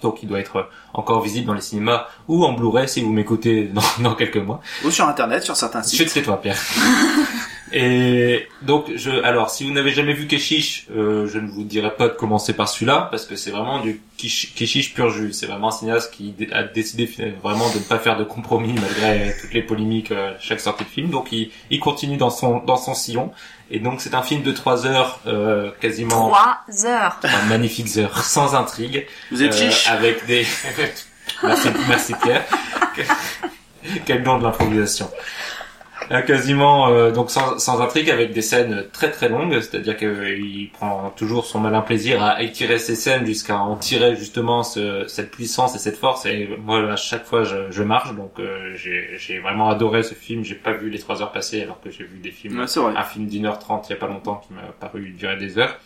Speaker 1: Donc il doit être encore visible dans les cinémas ou en Blu-ray si vous m'écoutez dans, dans quelques mois.
Speaker 2: Ou sur internet, sur certains
Speaker 1: Je
Speaker 2: sites.
Speaker 1: sais toi, Pierre. Et donc, je, alors, si vous n'avez jamais vu Keshish, euh, je ne vous dirai pas de commencer par celui-là, parce que c'est vraiment du Keshish pur jus. C'est vraiment un cinéaste qui a décidé vraiment de ne pas faire de compromis malgré toutes les polémiques euh, chaque sortie de film. Donc, il, il continue dans son dans son sillon. Et donc, c'est un film de trois heures, euh, quasiment
Speaker 3: Trois heures.
Speaker 1: enfin, magnifiques heures, sans intrigue.
Speaker 2: Vous êtes
Speaker 1: Euh,
Speaker 2: chiche
Speaker 1: Avec des... merci, merci Pierre. Quel don de l'improvisation. Euh, quasiment euh, donc sans, sans intrigue avec des scènes très très longues, c'est-à-dire qu'il prend toujours son malin plaisir à étirer ces scènes jusqu'à en tirer justement ce- cette puissance et cette force. Et moi à chaque fois je, je marche, donc euh, j'ai vraiment adoré ce film. J'ai pas vu les trois heures passer alors que j'ai vu des films
Speaker 2: Ouais, c'est vrai.
Speaker 1: un film d'une heure trente il y a pas longtemps qui m'a paru durer des heures.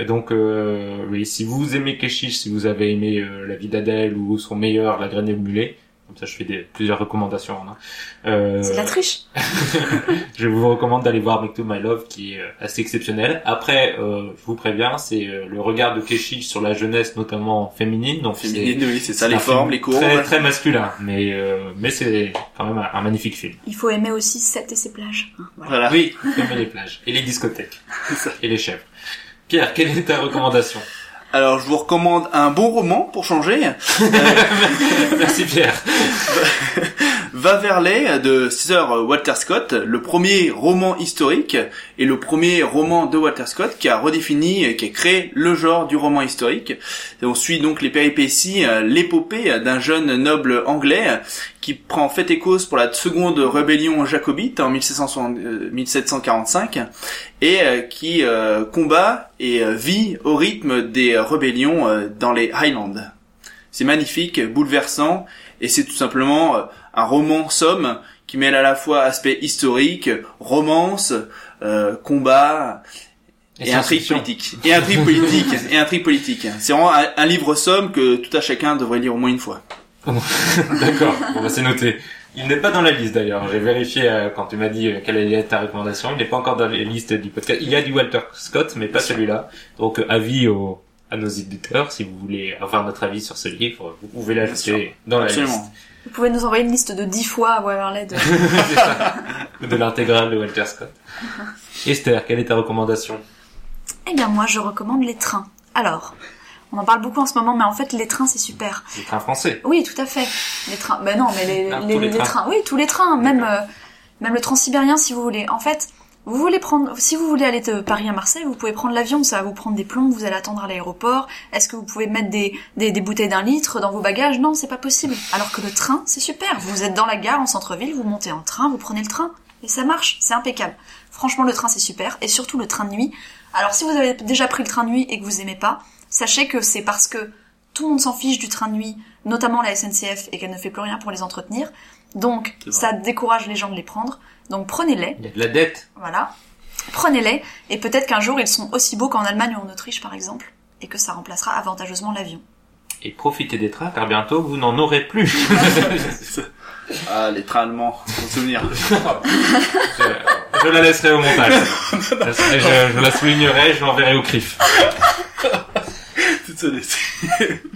Speaker 1: Et donc, euh, oui, si vous aimez Keshish, si vous avez aimé euh, La vie d'Adèle ou son meilleur, La graine et le mulet, comme ça je fais des, plusieurs recommandations. un. Euh,
Speaker 3: C'est la triche.
Speaker 1: je vous recommande d'aller voir Make to My Love qui est euh, assez exceptionnel. Après, euh, je vous préviens, c'est euh, le regard de Keshish sur la jeunesse, notamment féminine. Donc
Speaker 2: Féminine, oui, c'est ça, les formes,
Speaker 1: film
Speaker 2: les courbes.
Speaker 1: Très, très masculin, mais euh, mais c'est quand même un, un magnifique film.
Speaker 3: Il faut aimer aussi Seth et ses plages. Hein, Voilà.
Speaker 2: Voilà.
Speaker 1: Oui, aimer les plages et les discothèques
Speaker 2: ça.
Speaker 1: et les chèvres. Pierre, quelle est ta recommandation?
Speaker 2: Alors, je vous recommande un bon roman pour changer.
Speaker 1: Merci Pierre.
Speaker 2: Waverley de Sir Walter Scott, le premier roman historique et le premier roman de Walter Scott qui a redéfini, qui a créé le genre du roman historique. On suit donc les péripéties, euh, l'épopée d'un jeune noble anglais qui prend fait et cause pour la seconde rébellion jacobite en 1760 euh, 1745 et euh, qui euh, combat et euh, vit au rythme des rébellions euh, dans les Highlands. C'est magnifique, bouleversant, et c'est tout simplement euh, un roman somme qui mêle à la fois aspect historique, romance, euh, combat et, intrigue
Speaker 1: science-fiction.
Speaker 2: politique. Et intrigue politique. et intrigue politique. C'est vraiment un, un livre somme que tout à chacun devrait lire au moins une fois.
Speaker 1: D'accord, bon, bah, c'est noté. Il n'est pas dans la liste d'ailleurs. J'ai vérifié euh, quand tu m'as dit euh, quelle allait être ta recommandation. Il n'est pas encore dans la liste du podcast. Il y a du Walter Scott, mais pas celui-là. Donc euh, avis au, à nos éditeurs, si vous voulez avoir notre avis sur ce livre, vous pouvez l'ajouter dans la
Speaker 2: Absolument.
Speaker 3: Vous pouvez nous envoyer une liste de 10 fois à Waverley de...
Speaker 1: l'intégrale de Walter Scott. Esther, quelle est ta recommandation?
Speaker 3: Eh bien, moi, je recommande les trains. Alors, on en parle beaucoup en ce moment, mais en fait, les trains, c'est super.
Speaker 1: Le train français.
Speaker 3: Oui, tout à fait. Les trains. Ben non, mais les,
Speaker 1: Ah,
Speaker 3: les,
Speaker 1: les
Speaker 3: les
Speaker 1: trains.
Speaker 3: trains. Oui, tous les trains, même euh, même le transsibérien si vous voulez. En fait, vous voulez prendre, si vous voulez aller de Paris à Marseille, vous pouvez prendre l'avion. Ça va vous prendre des plombs. Vous allez attendre à l'aéroport. Est-ce que vous pouvez mettre des, des, des bouteilles d'un litre dans vos bagages? Non, c'est pas possible. Alors que le train, c'est super. Vous êtes dans la gare en centre-ville, vous montez en train, vous prenez le train et ça marche. C'est impeccable. Franchement, le train c'est super et surtout le train de nuit. Alors si vous avez déjà pris le train de nuit et que vous aimez pas, sachez que c'est parce que tout le monde s'en fiche du train de nuit, notamment la SNCF, et qu'elle ne fait plus rien pour les entretenir. Donc, ça décourage les gens de les prendre. Donc, prenez-les,
Speaker 1: Il y a de la dette.
Speaker 3: voilà. Prenez-les, et peut-être qu'un jour, ils sont aussi beaux qu'en Allemagne ou en Autriche, par exemple, et que ça remplacera avantageusement l'avion.
Speaker 1: Et profitez des trains, car bientôt vous n'en aurez plus.
Speaker 2: Ah, les trains allemands, pour souvenir.
Speaker 1: je, je la laisserai au montage. Serait- je, je la soulignerai, je l'enverrai au CRIF.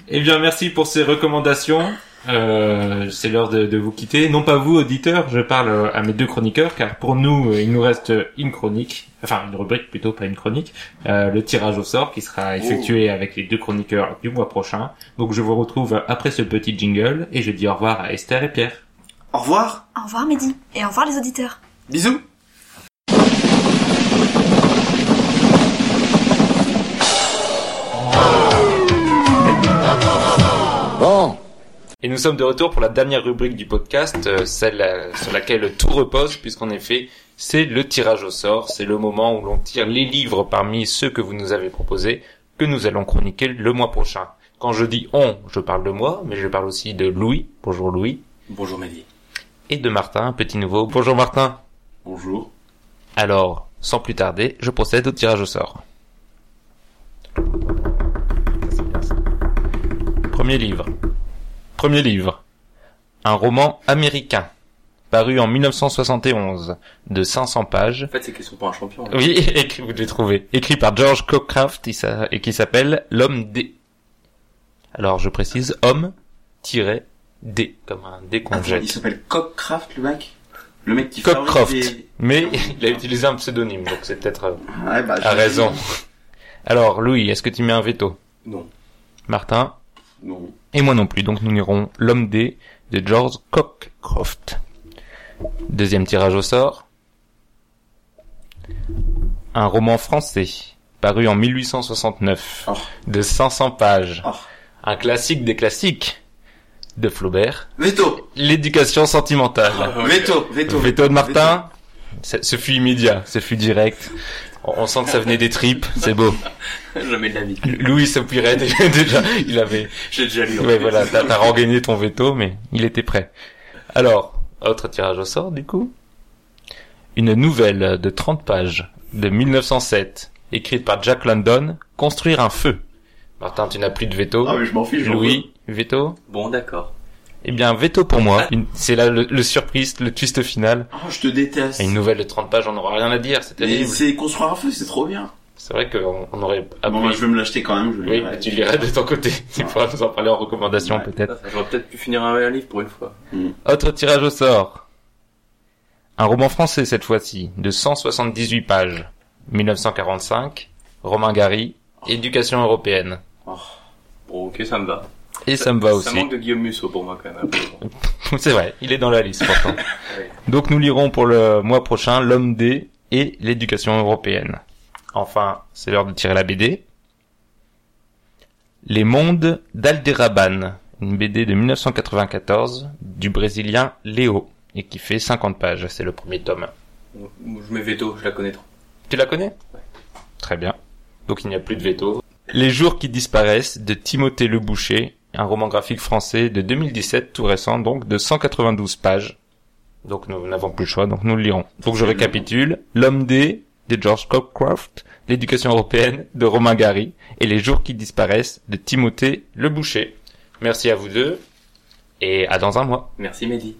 Speaker 1: Eh bien, merci pour ces recommandations. Euh, c'est l'heure de, de vous quitter. Non pas vous, auditeurs, je parle euh, à mes deux chroniqueurs, car pour nous, euh, il nous reste une chronique, enfin une rubrique plutôt, pas une chronique, euh, le tirage au sort qui sera effectué avec les deux chroniqueurs du mois prochain. Donc je vous retrouve après ce petit jingle et je dis au revoir à Esther et Pierre.
Speaker 2: Au revoir.
Speaker 3: Au revoir, Mehdi, et au revoir les auditeurs.
Speaker 2: Bisous.
Speaker 7: Bon,
Speaker 1: Et nous sommes de retour pour la dernière rubrique du podcast, euh, celle euh, sur laquelle tout repose, puisqu'en effet, c'est le tirage au sort. C'est le moment où l'on tire les livres parmi ceux que vous nous avez proposés, que nous allons chroniquer le mois prochain. Quand je dis on, je parle de moi, mais je parle aussi de Louis. Bonjour Louis.
Speaker 8: Bonjour Mehdi.
Speaker 1: Et de Martin, petit nouveau. Bonjour Martin.
Speaker 8: Bonjour.
Speaker 1: Alors, sans plus tarder, je procède au tirage au sort. Premier livre. Premier livre. Un roman américain. Paru en 1971. De 500 pages.
Speaker 8: En fait, c'est question pour un champion. là.
Speaker 1: Oui, écrit, vous l'avez trouvé. Écrit par George Cockcraft et qui s'appelle L'homme D. Alors, je précise, homme, tiré, D, comme un dé qu'on jette.
Speaker 8: il s'appelle Cockcraft, le mec? Le mec qui
Speaker 1: Cockcroft.
Speaker 8: des-
Speaker 1: Mais il a utilisé un pseudonyme, donc c'est peut-être euh,
Speaker 8: Ouais, bah, je-
Speaker 1: raison. Alors, Louis, est-ce que tu mets un veto?
Speaker 8: Non.
Speaker 1: Martin?
Speaker 8: Non.
Speaker 1: Et moi non plus, donc nous lirons L'homme D de George Cockcroft. Deuxième tirage au sort. Un roman français, paru en 1869,
Speaker 8: Oh.
Speaker 1: de 500 pages.
Speaker 8: Oh.
Speaker 1: Un classique des classiques de Flaubert.
Speaker 8: Veto
Speaker 1: L'éducation sentimentale.
Speaker 8: Veto Veto
Speaker 1: Veto de Martin. Ce fut immédiat, ce fut direct. On sent que ça venait des tripes, c'est beau.
Speaker 8: Jamais de la vie.
Speaker 1: Louis s'appuierait déjà, il avait,
Speaker 8: J'ai déjà lu. fait.
Speaker 1: voilà, t'as t'as regagné ton veto, mais il était prêt. Alors, autre tirage au sort, du coup. Une nouvelle de 30 pages de 1907, écrite par Jack London, Construire un feu. Martin, tu n'as plus de veto.
Speaker 8: Ah, mais je m'en fiche.
Speaker 1: Louis, veto.
Speaker 8: Bon, d'accord.
Speaker 1: Eh bien, veto pour moi. Une- C'est là le, le surprise, le twist final.
Speaker 8: Oh, je te déteste.
Speaker 1: Et une nouvelle de 30 pages, on n'aura rien à dire, c'est
Speaker 8: Mais
Speaker 1: terrible.
Speaker 8: c'est construire un feu, c'est trop bien.
Speaker 1: C'est vrai qu'on on aurait
Speaker 8: Ah bon,
Speaker 1: appris.
Speaker 8: bah, je vais me l'acheter quand même. Je le
Speaker 1: Oui, mais tu lirais de ton côté. Tu pourras nous en parler en recommandation
Speaker 8: Ouais.
Speaker 1: peut-être.
Speaker 9: J'aurais peut-être pu finir un livre pour une fois.
Speaker 1: Autre tirage au sort. Un roman français cette fois-ci, de 178 pages. 1945, Romain Gary, Éducation européenne.
Speaker 9: Bon, ok, ça me va.
Speaker 1: Et ça me va
Speaker 9: Ça
Speaker 1: aussi.
Speaker 9: manque de Guillaume Musso pour moi quand même.
Speaker 1: C'est vrai, il est dans la liste pourtant.
Speaker 9: Ouais.
Speaker 1: Donc nous lirons pour le mois prochain L'homme D et l'éducation européenne. Enfin, c'est l'heure de tirer la BD. Les mondes d'Alderaban, une BD de 1994 du brésilien Léo et qui fait 50 pages, c'est le premier tome.
Speaker 9: Je mets veto, je la connais trop.
Speaker 1: Tu la connais? Très bien. Donc il n'y a plus de veto. Les jours qui disparaissent de Timothée Le Boucher, un roman graphique français de 2017, tout récent, donc de 192 pages. Donc nous n'avons plus le choix, donc nous le lirons. Donc je récapitule. L'homme D de George Cockcroft, l'éducation européenne de Romain Gary et les jours qui disparaissent de Timothée Le Boucher. Merci à vous deux et à dans un mois.
Speaker 9: Merci Mehdi.